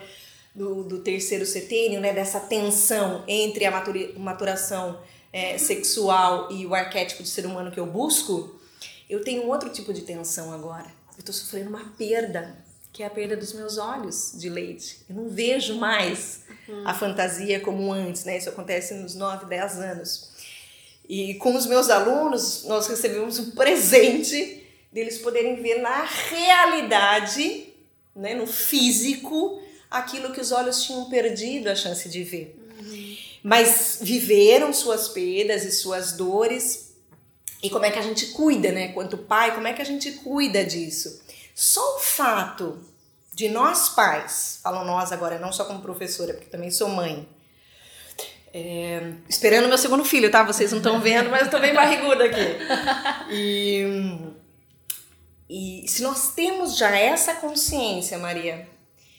Speaker 4: do, do terceiro setênio, né, dessa tensão entre a maturação é, sexual e o arquétipo de ser humano que eu busco, eu tenho um outro tipo de tensão agora. Eu estou sofrendo uma perda, que é a perda dos meus olhos de leite. Eu não vejo mais uhum. a fantasia como antes, né? Isso acontece nos 9, 10 anos. E com os meus alunos, nós recebemos um presente deles poderem ver na realidade, né, no físico, aquilo que os olhos tinham perdido a chance de ver. Uhum. Mas viveram suas perdas e suas dores. E como é que a gente cuida, né? Quanto pai, como é que a gente cuida disso? Só o fato de nós pais, falo nós agora, não só como professora, porque também sou mãe, é, esperando meu segundo filho, tá? Vocês não estão vendo, mas eu tô bem barriguda aqui. <laughs> E e se nós temos já essa consciência, Maria,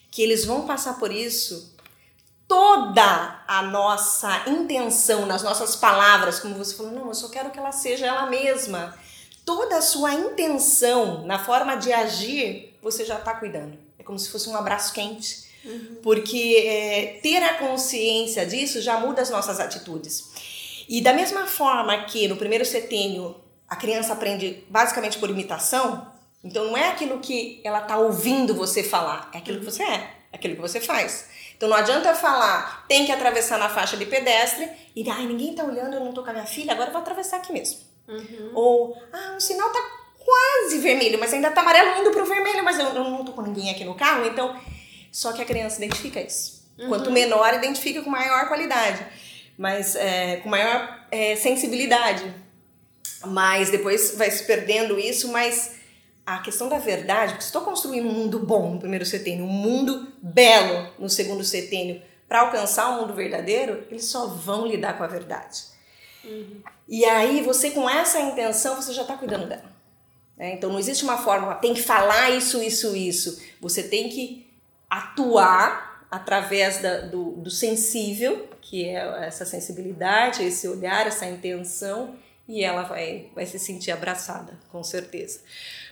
Speaker 4: que eles vão passar por isso, toda a nossa intenção nas nossas palavras, como você falou, não, eu só quero que ela seja ela mesma. Toda a sua intenção na forma de agir, você já está cuidando. É como se fosse um abraço quente. Uhum. Porque é, ter a consciência disso já muda as nossas atitudes. E da mesma forma que no primeiro setênio a criança aprende basicamente por imitação, então não é aquilo que ela tá ouvindo você falar, é aquilo que você é, é aquilo que você faz. Então não adianta falar, tem que atravessar na faixa de pedestre e ai, ninguém tá olhando, eu não tô com a minha filha, agora eu vou atravessar aqui mesmo. Uhum. Ou, ah, o sinal tá quase vermelho, mas ainda tá amarelo indo pro vermelho, mas eu, eu não tô com ninguém aqui no carro, então só que a criança identifica isso. Uhum. Quanto menor, identifica com maior qualidade, mas é, com maior é, sensibilidade. Mas depois vai se perdendo isso, mas a questão da verdade, porque se estou construindo um mundo bom no primeiro setênio, um mundo belo no segundo setênio, para alcançar o um mundo verdadeiro, eles só vão lidar com a verdade. Uhum. E aí, você com essa intenção, você já está cuidando dela. É, então, não existe uma forma, tem que falar isso, isso, isso. Você tem que atuar através da, do, do sensível, que é essa sensibilidade, esse olhar, essa intenção, e ela vai, vai se sentir abraçada, com certeza.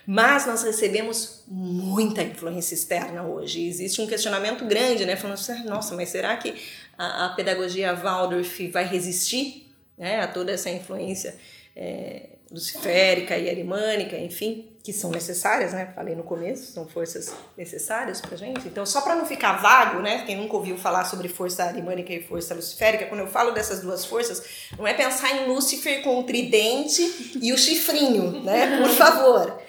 Speaker 4: Mas nós recebemos muita influência externa hoje. Existe um questionamento grande, né? Falando assim, nossa, mas será que a, a pedagogia Waldorf vai resistir né, a toda essa influência é, luciférica e arimânica, enfim, que são necessárias, né? Falei no começo, são forças necessárias pra gente. Então, só para não ficar vago, né? Quem nunca ouviu falar sobre força arimânica e força luciférica, quando eu falo dessas duas forças, não é pensar em Lúcifer com o tridente e o chifrinho, né? <laughs> Por favor.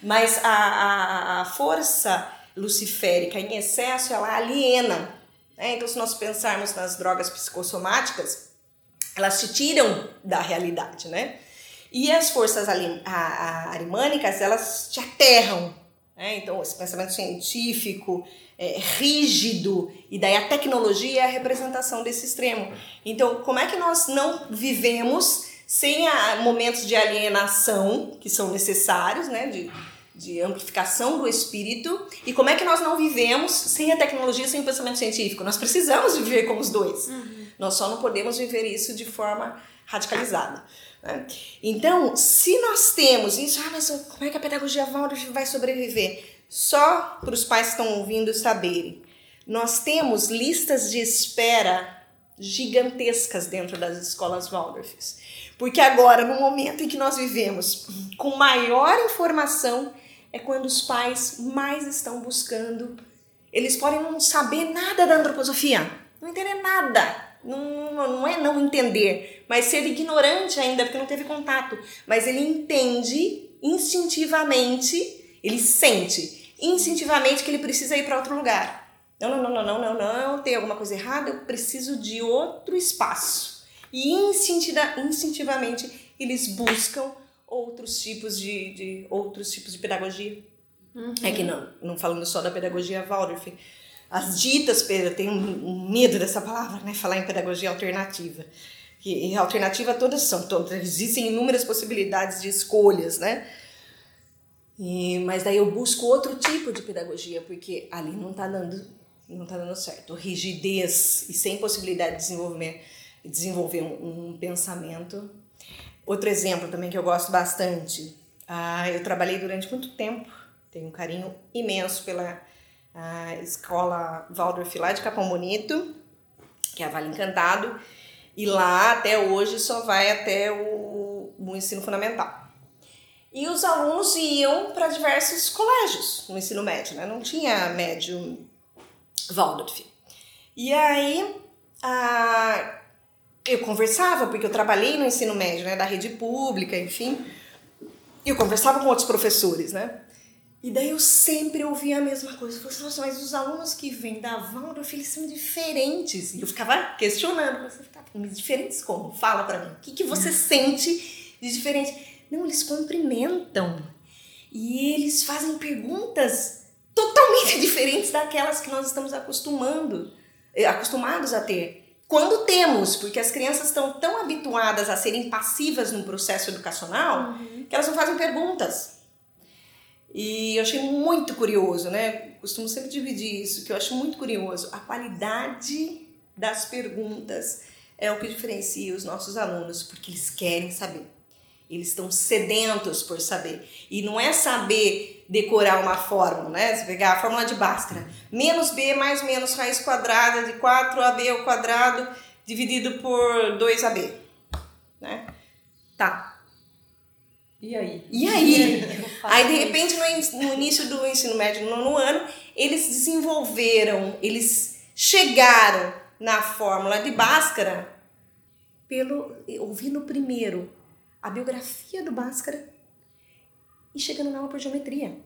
Speaker 4: Mas a, a, a força luciférica em excesso, ela aliena. Né? Então, se nós pensarmos nas drogas psicossomáticas, elas te tiram da realidade, né? E as forças arimânicas, elas te aterram. Né? Então, esse pensamento científico, é, rígido, e daí a tecnologia é a representação desse extremo. Então, como é que nós não vivemos sem a, momentos de alienação, que são necessários, né? De, de amplificação do espírito e como é que nós não vivemos sem a tecnologia, sem o pensamento científico. Nós precisamos viver com os dois. Uhum. Nós só não podemos viver isso de forma radicalizada. Né? Então, se nós temos isso, ah, mas como é que a pedagogia Waldorf vai sobreviver? Só para os pais que estão ouvindo saberem. Nós temos listas de espera gigantescas dentro das escolas Waldorfs. Porque agora, no momento em que nós vivemos com maior informação, é quando os pais mais estão buscando. Eles podem não saber nada da antroposofia, não entender nada. Não, não é não entender, mas ser ignorante ainda, porque não teve contato. Mas ele entende instintivamente, ele sente instintivamente que ele precisa ir para outro lugar. Não, não, não, não, não, não, não, tem alguma coisa errada, eu preciso de outro espaço. E instintivamente eles buscam outros tipos de, de outros tipos de pedagogia. Uhum. É que não, não falando só da pedagogia Waldorf, as ditas, eu tenho um medo dessa palavra, né? Falar em pedagogia alternativa. E alternativa todas são, todas, existem inúmeras possibilidades de escolhas, né? E, mas daí eu busco outro tipo de pedagogia, porque ali não está dando não está dando certo. Rigidez e sem possibilidade de desenvolver, desenvolver um, um pensamento. Outro exemplo também que eu gosto bastante. Ah, eu trabalhei durante muito tempo, tenho um carinho imenso pela ah, escola Waldorf lá de Capão Bonito, que é a Vale Encantado, e lá até hoje só vai até o, o ensino fundamental. E os alunos iam para diversos colégios no ensino médio, né? Não tinha médio Waldorf. E aí a, eu conversava, porque eu trabalhei no ensino médio, né, da rede pública, enfim. Eu conversava com outros professores, né? E daí eu sempre ouvia a mesma coisa. Eu falei, nossa, mas os alunos que vêm da Waldorf, eles são diferentes. E eu ficava questionando. Você ficava, diferentes como? Fala para mim. O que, que você sente de diferente? Não, eles cumprimentam. E eles fazem perguntas totalmente <laughs> diferentes daquelas que nós estamos acostumando, eh, acostumados a ter. Quando temos, porque as crianças estão tão habituadas a serem passivas no processo educacional uhum. que elas não fazem perguntas. E eu achei muito curioso, né? Costumo sempre dividir isso, que eu acho muito curioso. A qualidade das perguntas é o que diferencia os nossos alunos, porque eles querem saber. Eles estão sedentos por saber. E não é saber decorar uma fórmula, né? Você pegar a fórmula de Bhaskara. Menos B mais menos raiz quadrada de 4AB ao quadrado dividido por 2AB. Né? Tá.
Speaker 2: E aí?
Speaker 4: E aí? aí, de repente, no, início do ensino médio, no nono ano, eles desenvolveram, eles chegaram na fórmula de Bhaskara pelo ouvindo primeiro a biografia do Bhaskara e chegando na aula por geometria.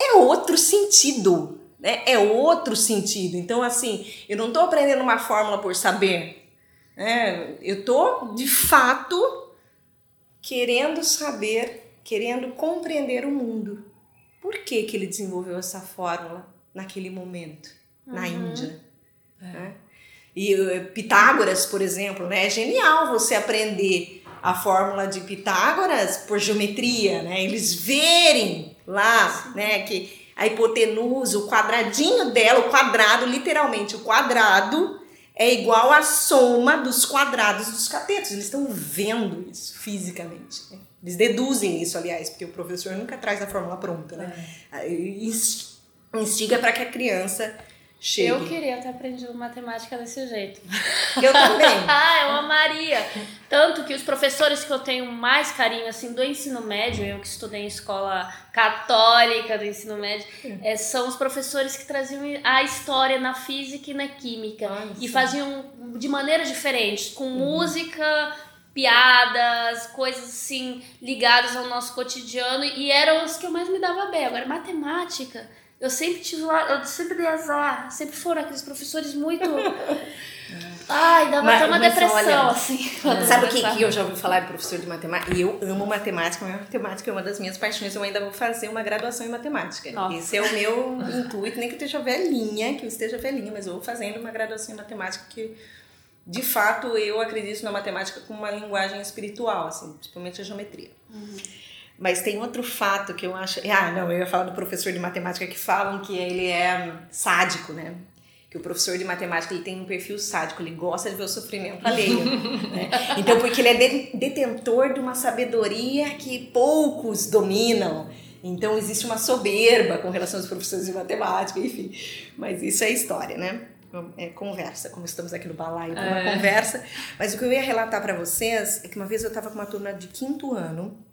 Speaker 4: É outro sentido, né? É outro sentido. Então, assim, eu não estou aprendendo uma fórmula por saber. Né? Eu estou, de fato, querendo saber, querendo compreender o mundo. Por que, que ele desenvolveu essa fórmula naquele momento, uhum. na Índia? É. Né? E eh, Pitágoras, por exemplo, né? É genial você aprender a fórmula de Pitágoras por geometria, né? Eles verem lá, né, que a hipotenusa, o quadradinho dela, o quadrado, literalmente, o quadrado é igual à soma dos quadrados dos catetos. Eles estão vendo isso fisicamente. Né? Eles deduzem isso, aliás, porque o professor nunca traz a fórmula pronta, né? É. Instiga para que a criança Chegue.
Speaker 3: Eu queria ter aprendido matemática desse jeito.
Speaker 4: Eu também. <laughs>
Speaker 3: ah, eu amaria. Tanto que os professores que eu tenho mais carinho, assim, do ensino médio, eu que estudei em escola católica do ensino médio, é, são os professores que traziam a história na física e na química. Nossa. E faziam de maneira diferente, com uhum. música, piadas, coisas assim, ligadas ao nosso cotidiano. E eram os que eu mais me dava bem. Agora, matemática eu sempre tive lá, eu sempre dei azar, sempre foram aqueles professores muito. <laughs> Ai, dava mas, até uma depressão, olha, assim.
Speaker 4: Sabe <laughs> o que, que eu já ouvi falar de professor de matemática? E eu amo matemática, mas matemática é uma das minhas paixões. Eu ainda vou fazer uma graduação em matemática. Nossa. Esse é o meu intuito, nem que eu esteja velhinha, que eu esteja velhinha, mas eu vou fazendo uma graduação em matemática que, de fato, eu acredito na matemática como uma linguagem espiritual, assim, principalmente a geometria. Uhum. Mas tem outro fato que eu acho. Ah, não, eu ia falar do professor de matemática que falam que ele é sádico, né? Que o professor de matemática ele tem um perfil sádico, ele gosta de ver o sofrimento alheio. <laughs> né? Então, porque ele é detentor de uma sabedoria que poucos dominam. Então, existe uma soberba com relação aos professores de matemática, enfim. Mas isso é história, né? É conversa, como estamos aqui no balaio, é uma conversa. Mas o que eu ia relatar para vocês é que uma vez eu estava com uma turma de quinto ano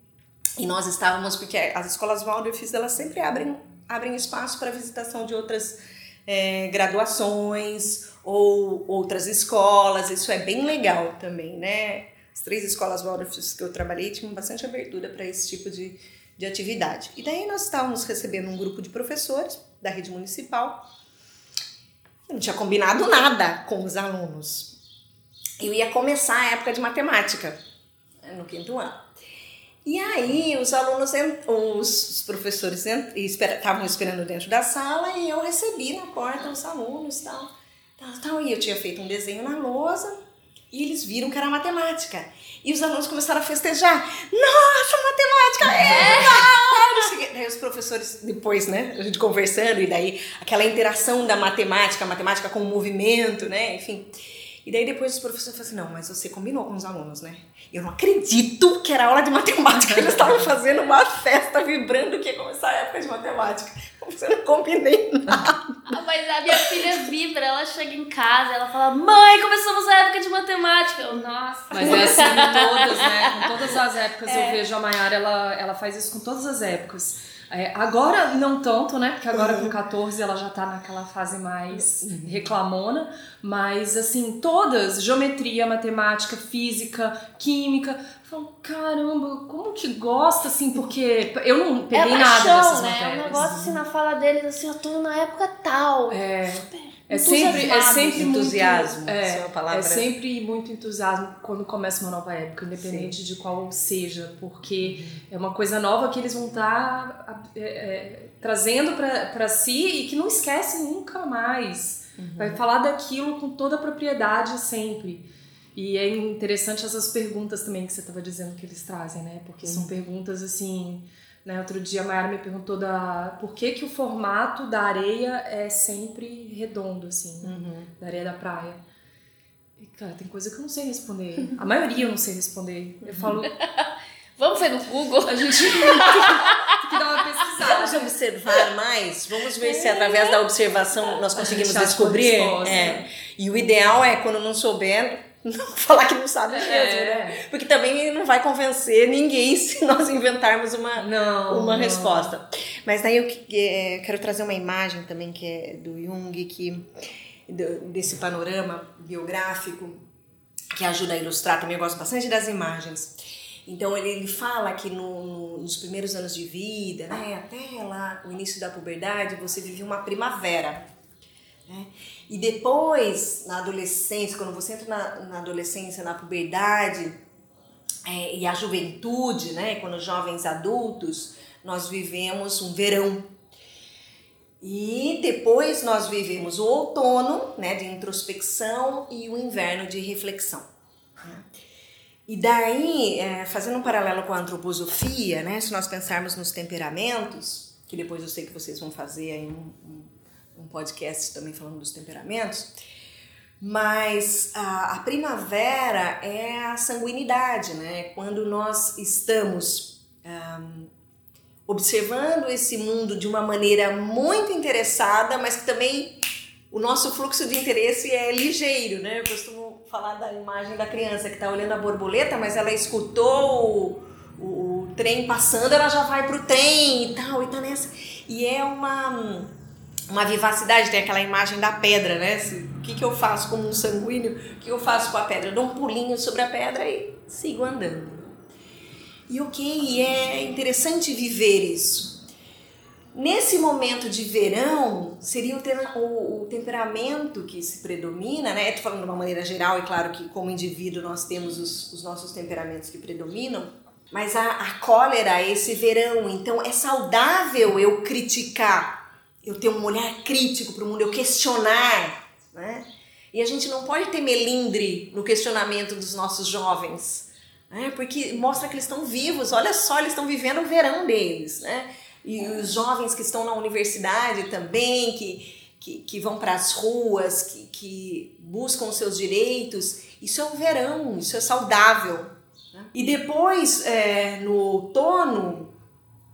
Speaker 4: e nós estávamos, porque as escolas Waldorf, elas sempre abrem, abrem espaço para visitação de outras é, graduações ou outras escolas, isso é bem legal também, né? As três escolas Waldorf que eu trabalhei tinham bastante abertura para esse tipo de, de atividade. E daí nós estávamos recebendo um grupo de professores da rede municipal. Eu não tinha combinado nada com os alunos. Eu ia começar a época de matemática no quinto ano. E aí os alunos, os professores estavam esperando dentro da sala e eu recebi na porta os alunos tal, tal, tal. E eu tinha feito um desenho na lousa E eles viram que era matemática. E os alunos começaram a festejar. Nossa, matemática é! é. Daí os professores, depois, né, a gente conversando, e daí aquela interação da matemática, matemática com o movimento, né, enfim. E daí depois os professores falaram assim, não, mas você combinou com os alunos, né? Eu não acredito que era aula de matemática, <laughs> eles estavam fazendo uma festa, vibrando que ia começar a época de matemática. Você não combinei nada.
Speaker 3: Mas a minha filha vibra, ela chega em casa, ela fala, mãe, começamos a época de matemática. Eu, nossa.
Speaker 2: Mas é assim em todas, né? Com todas as épocas é. eu vejo a Mayara, ela, ela faz isso com todas as épocas. É, agora não tanto, né? Porque agora uhum. com 14 ela já tá naquela fase mais uhum. reclamona, mas assim, todas, geometria, matemática, física, química, falam, caramba, como que gosta, assim, porque eu não peguei
Speaker 3: é
Speaker 2: nada
Speaker 3: paixão,
Speaker 2: dessas
Speaker 3: né?
Speaker 2: matérias.
Speaker 3: É um negócio assim na fala deles, assim, eu tô na época tal.
Speaker 2: É. Super é sempre, é sempre
Speaker 4: entusiasmo.
Speaker 2: Muito, é, é, palavra. é sempre muito entusiasmo quando começa uma nova época, independente Sim. de qual seja, porque é uma coisa nova que eles vão estar tá, é, é, trazendo para si e que não esquece nunca mais. Uhum. Vai falar daquilo com toda a propriedade sempre. E é interessante essas perguntas também que você estava dizendo que eles trazem, né? Porque uhum. são perguntas assim né? Outro dia a Mayara me perguntou da, por que, que o formato da areia é sempre redondo, assim, uhum. da areia da praia. E, cara, tem coisa que eu não sei responder. A maioria eu não sei responder. Eu falo. <laughs>
Speaker 3: Vamos ver no Google.
Speaker 2: A gente tem que dar uma pesquisada.
Speaker 4: Vamos observar mais? Vamos ver se através da observação nós conseguimos descobrir. É. E o ideal é, quando não souber, não <laughs> falar que não sabe mesmo, é. né? Porque também não vai convencer ninguém <laughs> se nós inventarmos uma,
Speaker 2: não,
Speaker 4: uma
Speaker 2: não.
Speaker 4: resposta. Mas daí eu é, quero trazer uma imagem também que é do Jung, que, desse panorama biográfico, que ajuda a ilustrar também. Eu gosto bastante das imagens. Então ele, ele fala que no, no, nos primeiros anos de vida, né, até lá o início da puberdade, você vive uma primavera. Né? E depois, na adolescência, quando você entra na, na adolescência, na puberdade é, e a juventude, né, quando jovens adultos, nós vivemos um verão. E depois nós vivemos o outono, né, de introspecção, e o inverno de reflexão. Né? E daí, é, fazendo um paralelo com a antroposofia, né, se nós pensarmos nos temperamentos, que depois eu sei que vocês vão fazer aí um, um um podcast também falando dos temperamentos. Mas a, a primavera é a sanguinidade, né? Quando nós estamos um, observando esse mundo de uma maneira muito interessada, mas que também o nosso fluxo de interesse é ligeiro, né? Eu costumo falar da imagem da criança que está olhando a borboleta, mas ela escutou o, o, o trem passando, ela já vai pro trem e tal, e tá nessa. E é uma uma vivacidade, tem aquela imagem da pedra, né? O que, que eu faço como um sanguíneo? O que eu faço com a pedra? Eu dou um pulinho sobre a pedra e sigo andando. E ok, é interessante viver isso. Nesse momento de verão, seria o, o, o temperamento que se predomina, né? Estou falando de uma maneira geral, e claro que como indivíduo nós temos os, os nossos temperamentos que predominam, mas a, a cólera, esse verão, então é saudável eu criticar eu ter um olhar crítico para o mundo, eu questionar, né? E a gente não pode ter melindre no questionamento dos nossos jovens, né? Porque mostra que eles estão vivos, olha só, eles estão vivendo o verão deles, né? E os jovens que estão na universidade também, que, que, que vão para as ruas, que, que buscam os seus direitos, isso é o verão, isso é saudável. Né? E depois, é, no outono,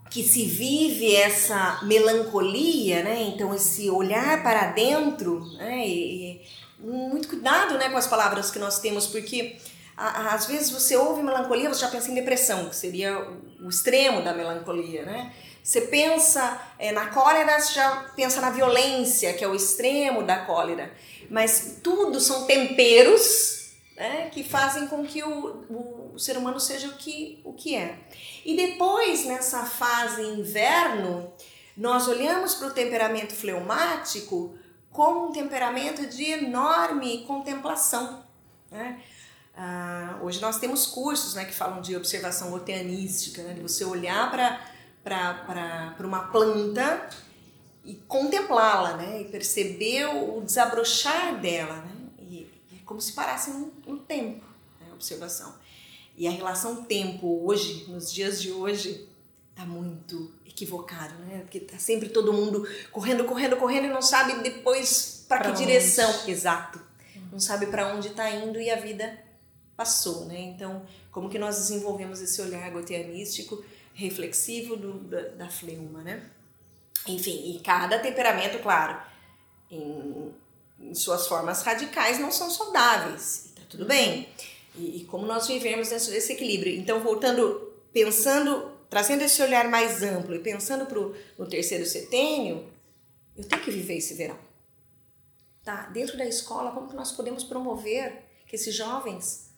Speaker 4: que se vive essa melancolia, né? Então esse olhar para dentro, né? E, e muito cuidado, né, com as palavras que nós temos, porque a, às vezes você ouve melancolia, você já pensa em depressão, que seria o, o extremo da melancolia, né? Você pensa é, na cólera, você já pensa na violência, que é o extremo da cólera. Mas tudo são temperos né, que fazem com que o, o, ser humano seja o que, o que é. E depois, nessa fase inverno, nós olhamos para o temperamento fleumático como um temperamento de enorme contemplação. Né? Ah, hoje nós temos cursos né, que falam de observação oceanística, né, de você olhar para uma planta e contemplá-la, né, e perceber o desabrochar dela. Né? Como se parasse no, no tempo, né, a observação. E a relação tempo hoje, nos dias de hoje, tá muito equivocado, né? Porque tá sempre todo mundo correndo, correndo, correndo e não sabe depois para que
Speaker 2: Pra
Speaker 4: direção.
Speaker 2: onde.
Speaker 4: Exato. Não sabe para onde tá indo e a vida passou, né? Então, como que nós desenvolvemos esse olhar goteanístico reflexivo do, da, da fleuma, né? Enfim, e cada temperamento, claro, em, em suas formas radicais não são saudáveis, e tá tudo bem. E, e como nós vivemos dentro desse equilíbrio. Então, voltando, pensando, trazendo esse olhar mais amplo e pensando pro, no terceiro setênio, eu tenho que viver esse verão. Tá? Dentro da escola, como que nós podemos promover que esses jovens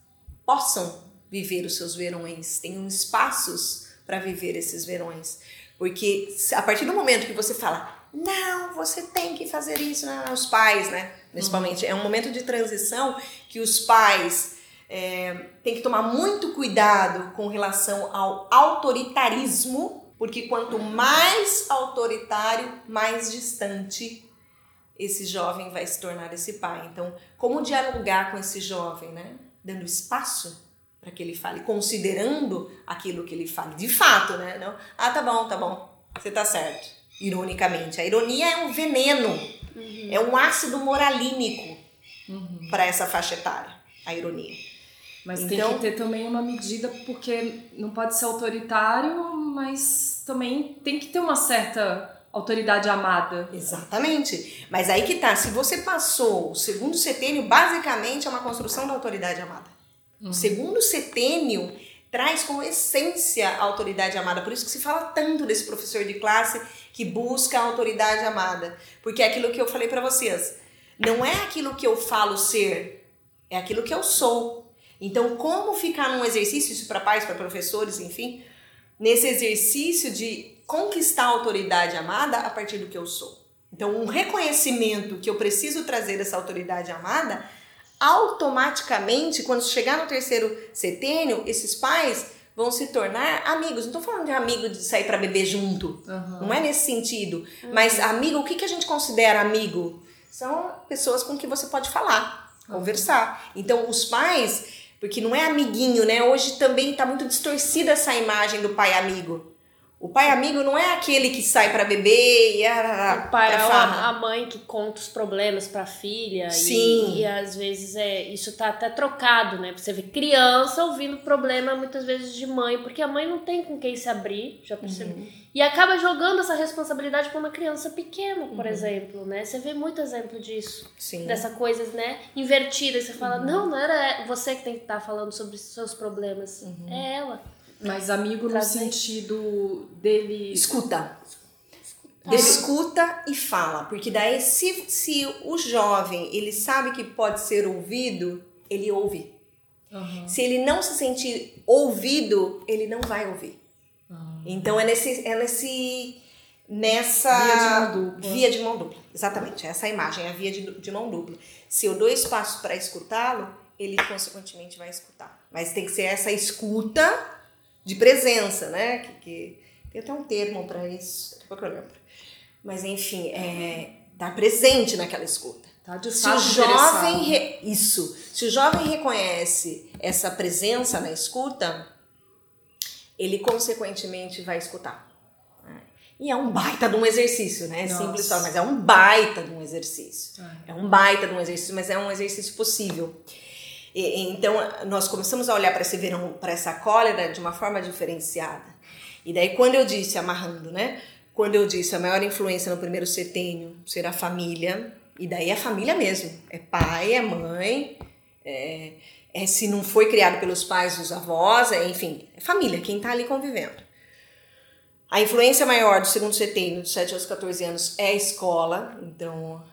Speaker 4: possam viver os seus verões, tenham espaços para viver esses verões? Porque a partir do momento que você fala, não, você tem que fazer isso, né? os pais, né? Principalmente, é um momento de transição que os pais é, têm que tomar muito cuidado com relação ao autoritarismo, porque quanto mais autoritário, mais distante esse jovem vai se tornar esse pai. Então, como dialogar com esse jovem, né? Dando espaço para que ele fale, considerando aquilo que ele fale de fato, né? Não, ah, tá bom, tá bom, você tá certo. Ironicamente, a ironia é um veneno, é um ácido moralínico para essa faixa etária, a ironia.
Speaker 2: Mas
Speaker 4: Então-
Speaker 2: tem que ter também uma medida, porque não pode ser autoritário, mas também tem que ter uma certa autoridade amada.
Speaker 4: Exatamente. Mas aí que tá, se você passou o segundo setênio, basicamente é uma construção da autoridade amada. O segundo setênio traz como essência a autoridade amada. Por isso que se fala tanto desse professor de classe que busca a autoridade amada. Porque é aquilo que eu falei para vocês. Não é aquilo que eu falo ser, é aquilo que eu sou. Então, como ficar num exercício, isso para pais, para professores, enfim, nesse exercício de conquistar a autoridade amada a partir do que eu sou. Então, um reconhecimento que eu preciso trazer essa autoridade amada, automaticamente, quando chegar no terceiro setênio, esses pais vão se tornar amigos. Não estou falando de amigo de sair para beber junto, não é nesse sentido. Mas amigo, o que, que a gente considera amigo? São pessoas com que você pode falar, conversar. Então, os pais, porque não é amiguinho, né? Hoje também está muito distorcida essa imagem do pai amigo. O pai amigo não é aquele que sai para beber e ah,
Speaker 3: O pai é a, a mãe que conta os problemas pra filha. e-
Speaker 4: Sim.
Speaker 3: E, às vezes é isso tá até trocado, né? Você vê criança ouvindo problema muitas vezes de mãe, porque a mãe não tem com quem se abrir, já percebi.
Speaker 4: Uhum.
Speaker 3: E acaba jogando essa responsabilidade pra uma criança pequena,
Speaker 4: Uhum.
Speaker 3: por exemplo, né? Você vê muito exemplo disso.
Speaker 4: Sim.
Speaker 3: Dessa coisa, né, invertida. E você fala,
Speaker 4: Uhum.
Speaker 3: não, não era você que tem que estar falando sobre seus problemas.
Speaker 4: Uhum.
Speaker 3: É ela.
Speaker 2: Mas amigo no sentido dele.
Speaker 4: Escuta. Escuta e fala, porque daí se, se o jovem ele sabe que pode ser ouvido, ele ouve.
Speaker 2: Aham.
Speaker 4: Se ele não se sentir ouvido, ele não vai ouvir. Então é nesse é nesse nessa
Speaker 2: Via de mão dupla.
Speaker 4: via de mão dupla. Exatamente, essa imagem, a via de, de mão dupla. Se eu dou espaço para escutá-lo, ele consequentemente vai escutar. Mas tem que ser essa escuta de presença, né? Que, que tem até um termo para isso, daqui a pouco eu lembro. Mas enfim, é estar presente naquela escuta.
Speaker 2: Tá de
Speaker 4: Se o jovem re- isso, se o jovem reconhece essa presença na escuta, ele consequentemente vai escutar. né? E é um baita de um exercício, né? É simples só, mas é um baita de um exercício.
Speaker 2: É.
Speaker 4: É um baita de um exercício, mas é um exercício possível. E- então nós começamos a olhar para esse verão, para essa cólera de uma forma diferenciada. E daí quando eu disse amarrando, né? Quando eu disse a maior influência no primeiro setênio será a família, e daí é a família mesmo, é pai, é mãe, é, é se não foi criado pelos pais, os avós, é, enfim, é família, quem tá ali convivendo. A influência maior do segundo setênio, dos 7 aos 14 anos, é a escola, então,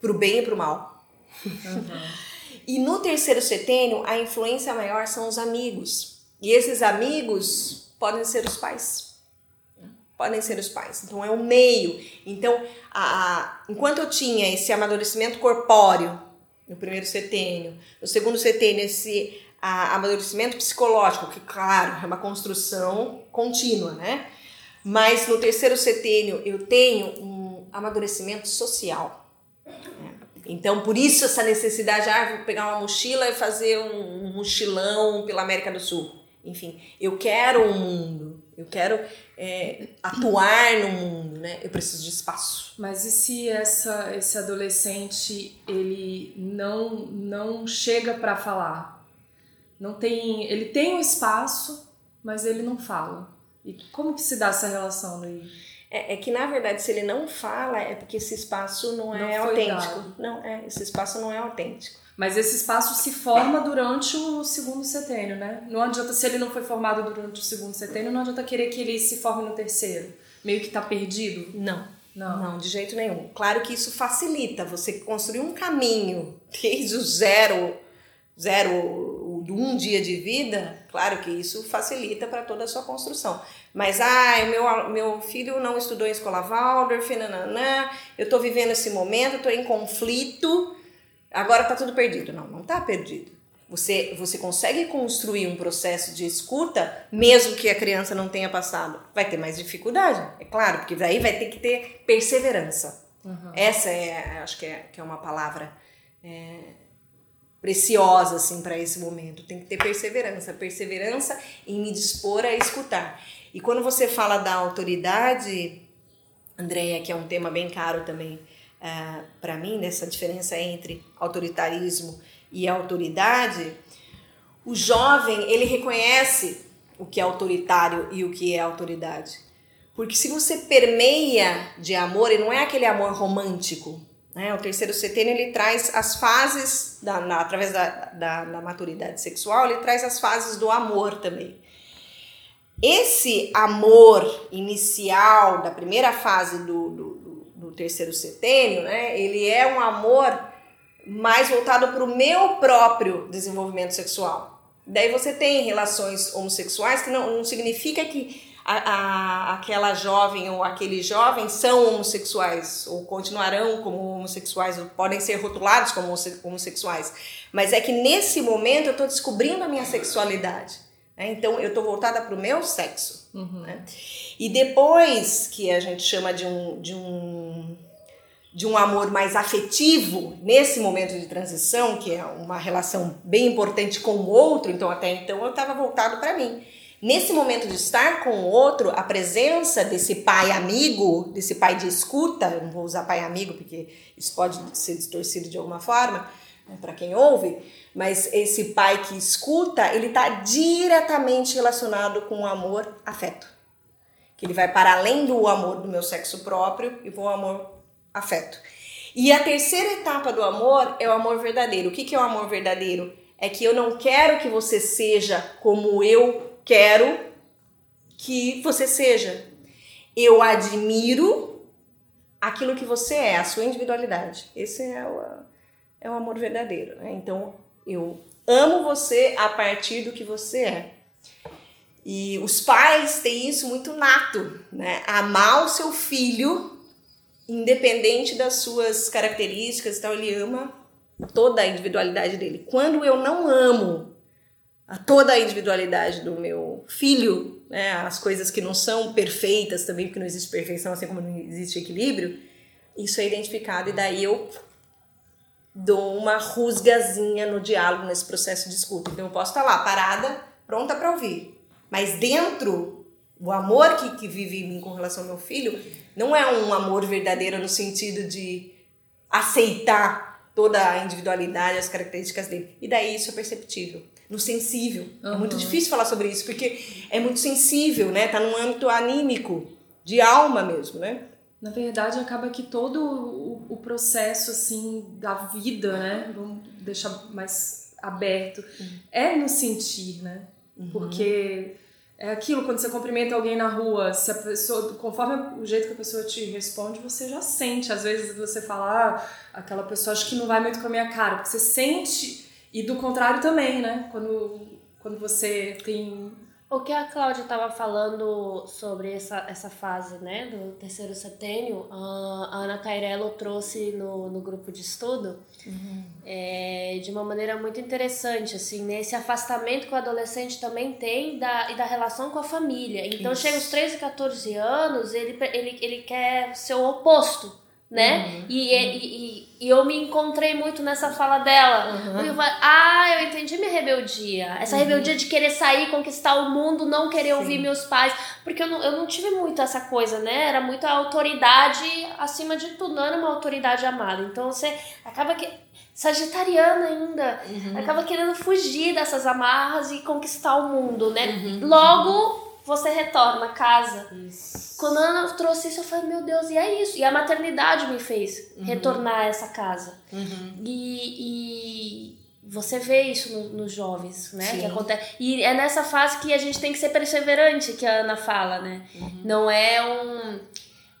Speaker 4: pro bem e pro mal. <laughs> E no terceiro setênio, a influência maior são os amigos. E esses amigos podem ser os pais. Podem ser os pais. Então é o meio. Então, a, a- enquanto eu tinha esse amadurecimento corpóreo no primeiro setênio, no segundo setênio, esse a, amadurecimento psicológico, que, claro, é uma construção contínua, né? Mas no terceiro setênio eu tenho um amadurecimento social. Então, por isso essa necessidade, ah, vou pegar uma mochila e fazer um mochilão pela América do Sul. Enfim, eu quero o um mundo, eu quero é, atuar no mundo, né? Eu preciso de espaço.
Speaker 2: Mas e se essa, esse adolescente ele não não chega para falar? Não tem, ele tem o um espaço, mas ele não fala. E como que se dá essa relação daí?
Speaker 4: É, é, que na verdade se ele não fala é porque esse espaço não, não é autêntico. Dado. Não é, esse espaço não é autêntico.
Speaker 2: Mas esse espaço se forma durante o segundo setênio, né? Não adianta, se ele não foi formado durante o segundo setênio, não adianta querer que ele se forme no terceiro. Meio que tá perdido.
Speaker 4: Não. Não. Não, de jeito nenhum. Claro que isso facilita você construir um caminho desde o zero, zero, um dia de vida. Claro que isso facilita para toda a sua construção. Mas, ah, meu, meu filho não estudou em escola Waldorf, nananã, eu estou vivendo esse momento, estou em conflito agora está tudo perdido. Não, não está perdido. Você, você consegue construir um processo de escuta, mesmo que a criança não tenha passado. Vai ter mais dificuldade, é claro, porque daí vai ter que ter perseverança. Uhum. Essa é, acho que é, que é uma palavra é, preciosa assim para esse momento. Tem que ter perseverança, perseverança em me dispor a escutar. E quando você fala da autoridade, Andréia, que é um tema bem caro também é, para mim, nessa diferença entre autoritarismo e autoridade, o jovem ele reconhece o que é autoritário e o que é autoridade. Porque se você permeia de amor, e não é aquele amor romântico, né? O terceiro setênio ele traz as fases, da, na, através da, da, da maturidade sexual, ele traz as fases do amor também. Esse amor inicial da primeira fase do, do terceiro setênio, né, ele é um amor mais voltado para o meu próprio desenvolvimento sexual. Daí você tem relações homossexuais que não, não significa que a, a, aquela jovem ou aquele jovem são homossexuais ou continuarão como homossexuais ou podem ser rotulados como homossexuais. Mas é que nesse momento eu estou descobrindo a minha sexualidade. Né? Então eu estou voltada para o meu sexo. Uhum. Né? E depois que a gente chama de um, de um de um amor mais afetivo nesse momento de transição, que é uma relação bem importante com o outro, então até então eu estava voltado para mim. Nesse momento de estar com o outro, a presença desse pai amigo, desse pai de escuta, eu não vou usar pai amigo porque isso pode ser distorcido de alguma forma né, para quem ouve, mas esse pai que escuta, ele está diretamente relacionado com o amor afeto que ele vai para além do amor do meu sexo próprio e para o amor afeto. E a terceira etapa do amor é o amor verdadeiro. O que, que é o amor verdadeiro? É que eu não quero que você seja como eu quero que você seja. Eu admiro aquilo que você é, a sua individualidade. Esse é o, é o amor verdadeiro. Né? Então, eu amo você a partir do que você é. E os pais têm isso muito nato, né? Amar o seu filho, independente das suas características, então ele ama toda a individualidade dele. Quando eu não amo a toda a individualidade do meu filho, né, as coisas que não são perfeitas também, porque não existe perfeição, assim como não existe equilíbrio, isso é identificado e daí eu dou uma rusgazinha no diálogo nesse processo de escuta. Então eu posso estar lá parada, pronta para ouvir. Mas dentro, o amor que, que vive em mim com relação ao meu filho não é um amor verdadeiro no sentido de aceitar toda a individualidade, as características dele. E daí isso é perceptível. No sensível. Uhum. É muito difícil falar sobre isso, porque é muito sensível, né? Tá num âmbito anímico, de alma mesmo, né?
Speaker 2: Na verdade, acaba que todo o, o processo, assim, da vida, né? Vamos deixar mais aberto, uhum. é no sentir, né? Uhum. Porque é aquilo, quando você cumprimenta alguém na rua, se a pessoa, conforme o jeito que a pessoa te responde, você já sente. Às vezes você fala, ah, aquela pessoa acho que não vai muito com a minha cara, porque você sente, e do contrário também, né? Quando, quando você tem
Speaker 3: o que a Cláudia estava falando sobre essa, essa fase né, do terceiro setênio, a Ana Cairello trouxe no, no grupo de estudo uhum. é, de uma maneira muito interessante, assim, nesse afastamento que o adolescente também tem da, e da relação com a família. Então, Isso. chega aos 13, 14 anos, ele, ele, ele quer ser o oposto né?
Speaker 2: Uhum.
Speaker 3: E, e, e, eu me encontrei muito nessa fala dela.
Speaker 2: Uhum.
Speaker 3: Eu falei, ah, eu entendi minha rebeldia. Essa rebeldia de querer sair, conquistar o mundo, não querer
Speaker 4: Sim.
Speaker 3: ouvir meus pais. Porque eu não, eu não tive muito essa coisa, né? Era muito a autoridade acima de tudo. Não era uma autoridade amada. Então você acaba que. Sagitariana ainda. Acaba querendo fugir dessas amarras e conquistar o mundo, né? Logo, você retorna a casa. Quando a Ana trouxe isso, eu falei, meu Deus, e é isso. E a maternidade me fez retornar a essa casa. E, e você vê isso no- nos jovens, né?
Speaker 4: Sim.
Speaker 3: Que acontece. E é nessa fase que a gente tem que ser perseverante, que a Ana fala, né? Não é um.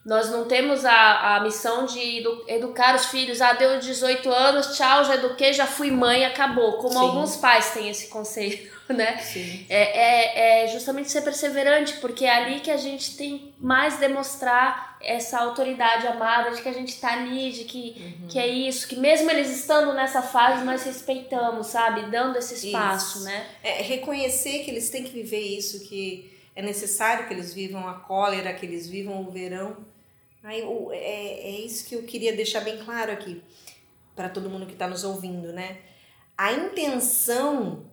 Speaker 3: Nós não temos a, a missão de edu- educar os filhos. Ah, deu 18 anos, tchau, já eduquei, já fui mãe, acabou. Como
Speaker 4: Sim.
Speaker 3: alguns pais têm esse conceito, <laughs> né? É, é, é justamente ser perseverante, porque é ali que a gente tem mais demonstrar essa autoridade amada, de que a gente tá ali, de que, que é isso, que mesmo eles estando nessa fase, nós respeitamos, sabe? Dando esse espaço,
Speaker 4: Isso.
Speaker 3: né?
Speaker 4: É, reconhecer que eles têm que viver isso, que é necessário que eles vivam a cólera, que eles vivam o verão. Aí, o- é, é isso que eu queria deixar bem claro aqui, para todo mundo que está nos ouvindo, né? A intenção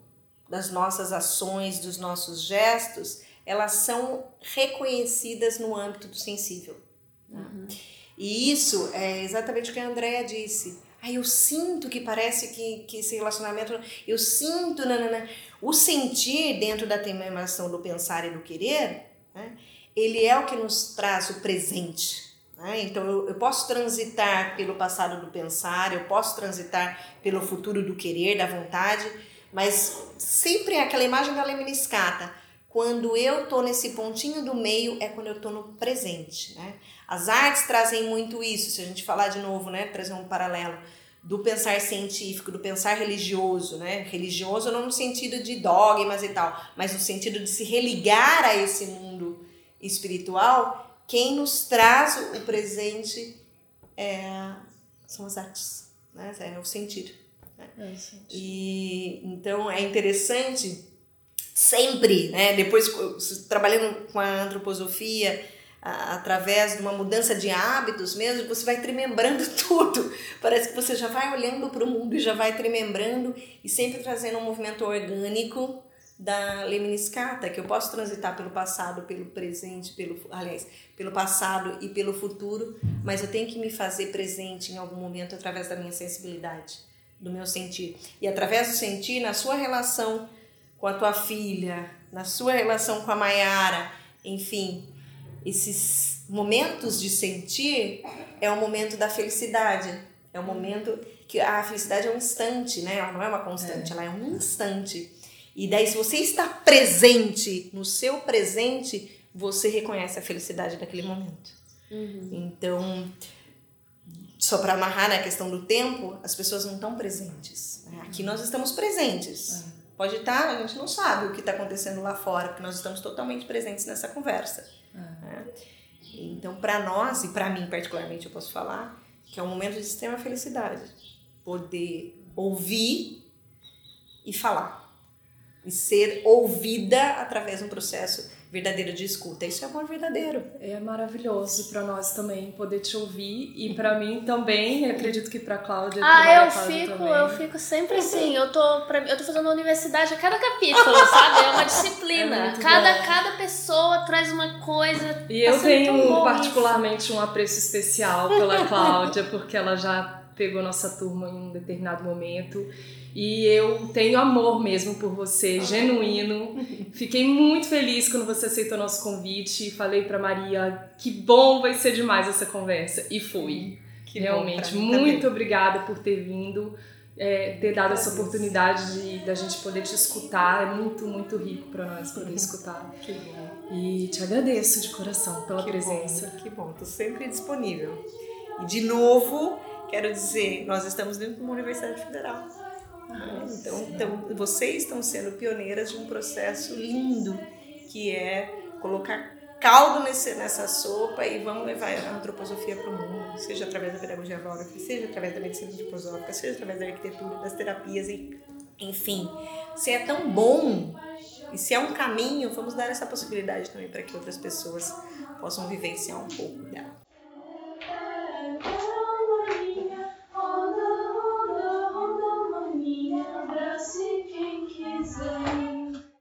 Speaker 4: das nossas ações, dos nossos gestos, elas são reconhecidas no âmbito do sensível. tá? E isso é exatamente o que a Andrea disse. Ah, eu sinto que parece que, que esse relacionamento. Eu sinto. Nanana. O sentir dentro da temeação do pensar e do querer, né, ele é o que nos traz o presente. né? Então eu, eu posso transitar pelo passado do pensar, eu posso transitar pelo futuro do querer, da vontade, mas sempre é aquela imagem da lemniscata. Quando eu tô nesse pontinho do meio é quando eu tô no presente, né? As artes trazem muito isso, se a gente falar de novo, né, trazer um paralelo do pensar científico, do pensar religioso, né? Religioso não no sentido de dogmas e tal, mas no sentido de se religar a esse mundo espiritual, quem nos traz o presente é, são as artes, né? É o sentir. E então é interessante sempre, né? Depois trabalhando com a antroposofia a- através de uma mudança de hábitos mesmo, você vai tremembrando <laughs> tudo. Parece que você já vai olhando para o mundo e já vai tremembrando e sempre trazendo um movimento orgânico da lemniscata, que eu posso transitar pelo passado, pelo presente, pelo aliás, pelo passado e pelo futuro, mas eu tenho que me fazer presente em algum momento através da minha sensibilidade, do meu sentir. E através do sentir, na sua relação com a tua filha, na sua relação com a Maiara, enfim, esses momentos de sentir é o momento da felicidade. É o momento que a felicidade é um instante, né? Ela não é uma constante, ela é um instante. E daí, se você está presente no seu presente, você reconhece a felicidade daquele momento. Então, só para amarrar na questão do tempo, as pessoas não estão presentes. né? Aqui nós estamos presentes. Pode estar, a gente não sabe o que está acontecendo lá fora, porque nós estamos totalmente presentes nessa conversa. né? Então, para nós, e para mim particularmente, eu posso falar que é um momento de extrema felicidade. Poder ouvir e falar. E ser ouvida através de um processo verdadeiro de escuta. Isso é amor verdadeiro.
Speaker 2: É maravilhoso para nós também poder te ouvir e para mim também, acredito que para Cláudia.
Speaker 3: Ah,
Speaker 2: Maria
Speaker 3: eu
Speaker 2: Cláudia
Speaker 3: fico,
Speaker 2: também.
Speaker 3: eu fico sempre assim. Eu tô, pra, eu tô fazendo universidade a cada capítulo, sabe? É uma <laughs> disciplina.
Speaker 2: É
Speaker 3: cada,
Speaker 2: bom.
Speaker 3: cada pessoa traz uma coisa.
Speaker 2: E
Speaker 3: Tá
Speaker 2: eu tenho particularmente um apreço especial pela <laughs> Cláudia, porque ela já pegou nossa turma em um determinado momento. E eu tenho amor mesmo por você, genuíno. Fiquei muito feliz quando você aceitou nosso convite. Falei pra Maria que bom vai ser demais essa conversa. E foi.
Speaker 4: Que
Speaker 2: Realmente, muito
Speaker 4: também.
Speaker 2: obrigada por ter vindo, é, ter dado essa oportunidade de da gente poder te escutar. É muito, muito rico pra nós poder escutar. <laughs>
Speaker 4: Que bom.
Speaker 2: E te agradeço de coração pela
Speaker 4: Que
Speaker 2: presença.
Speaker 4: Bom, que bom, tô sempre disponível. E de novo, quero dizer, nós estamos dentro de uma universidade federal. Então, então, vocês estão sendo pioneiras de um processo lindo, que é colocar caldo nesse, nessa sopa e vamos levar a antroposofia para o mundo, seja através da pedagogia avógrafa, seja através da medicina antroposófica, seja através da arquitetura, das terapias, enfim. Se é tão bom e se é um caminho, vamos dar essa possibilidade também para que outras pessoas possam vivenciar um pouco dela.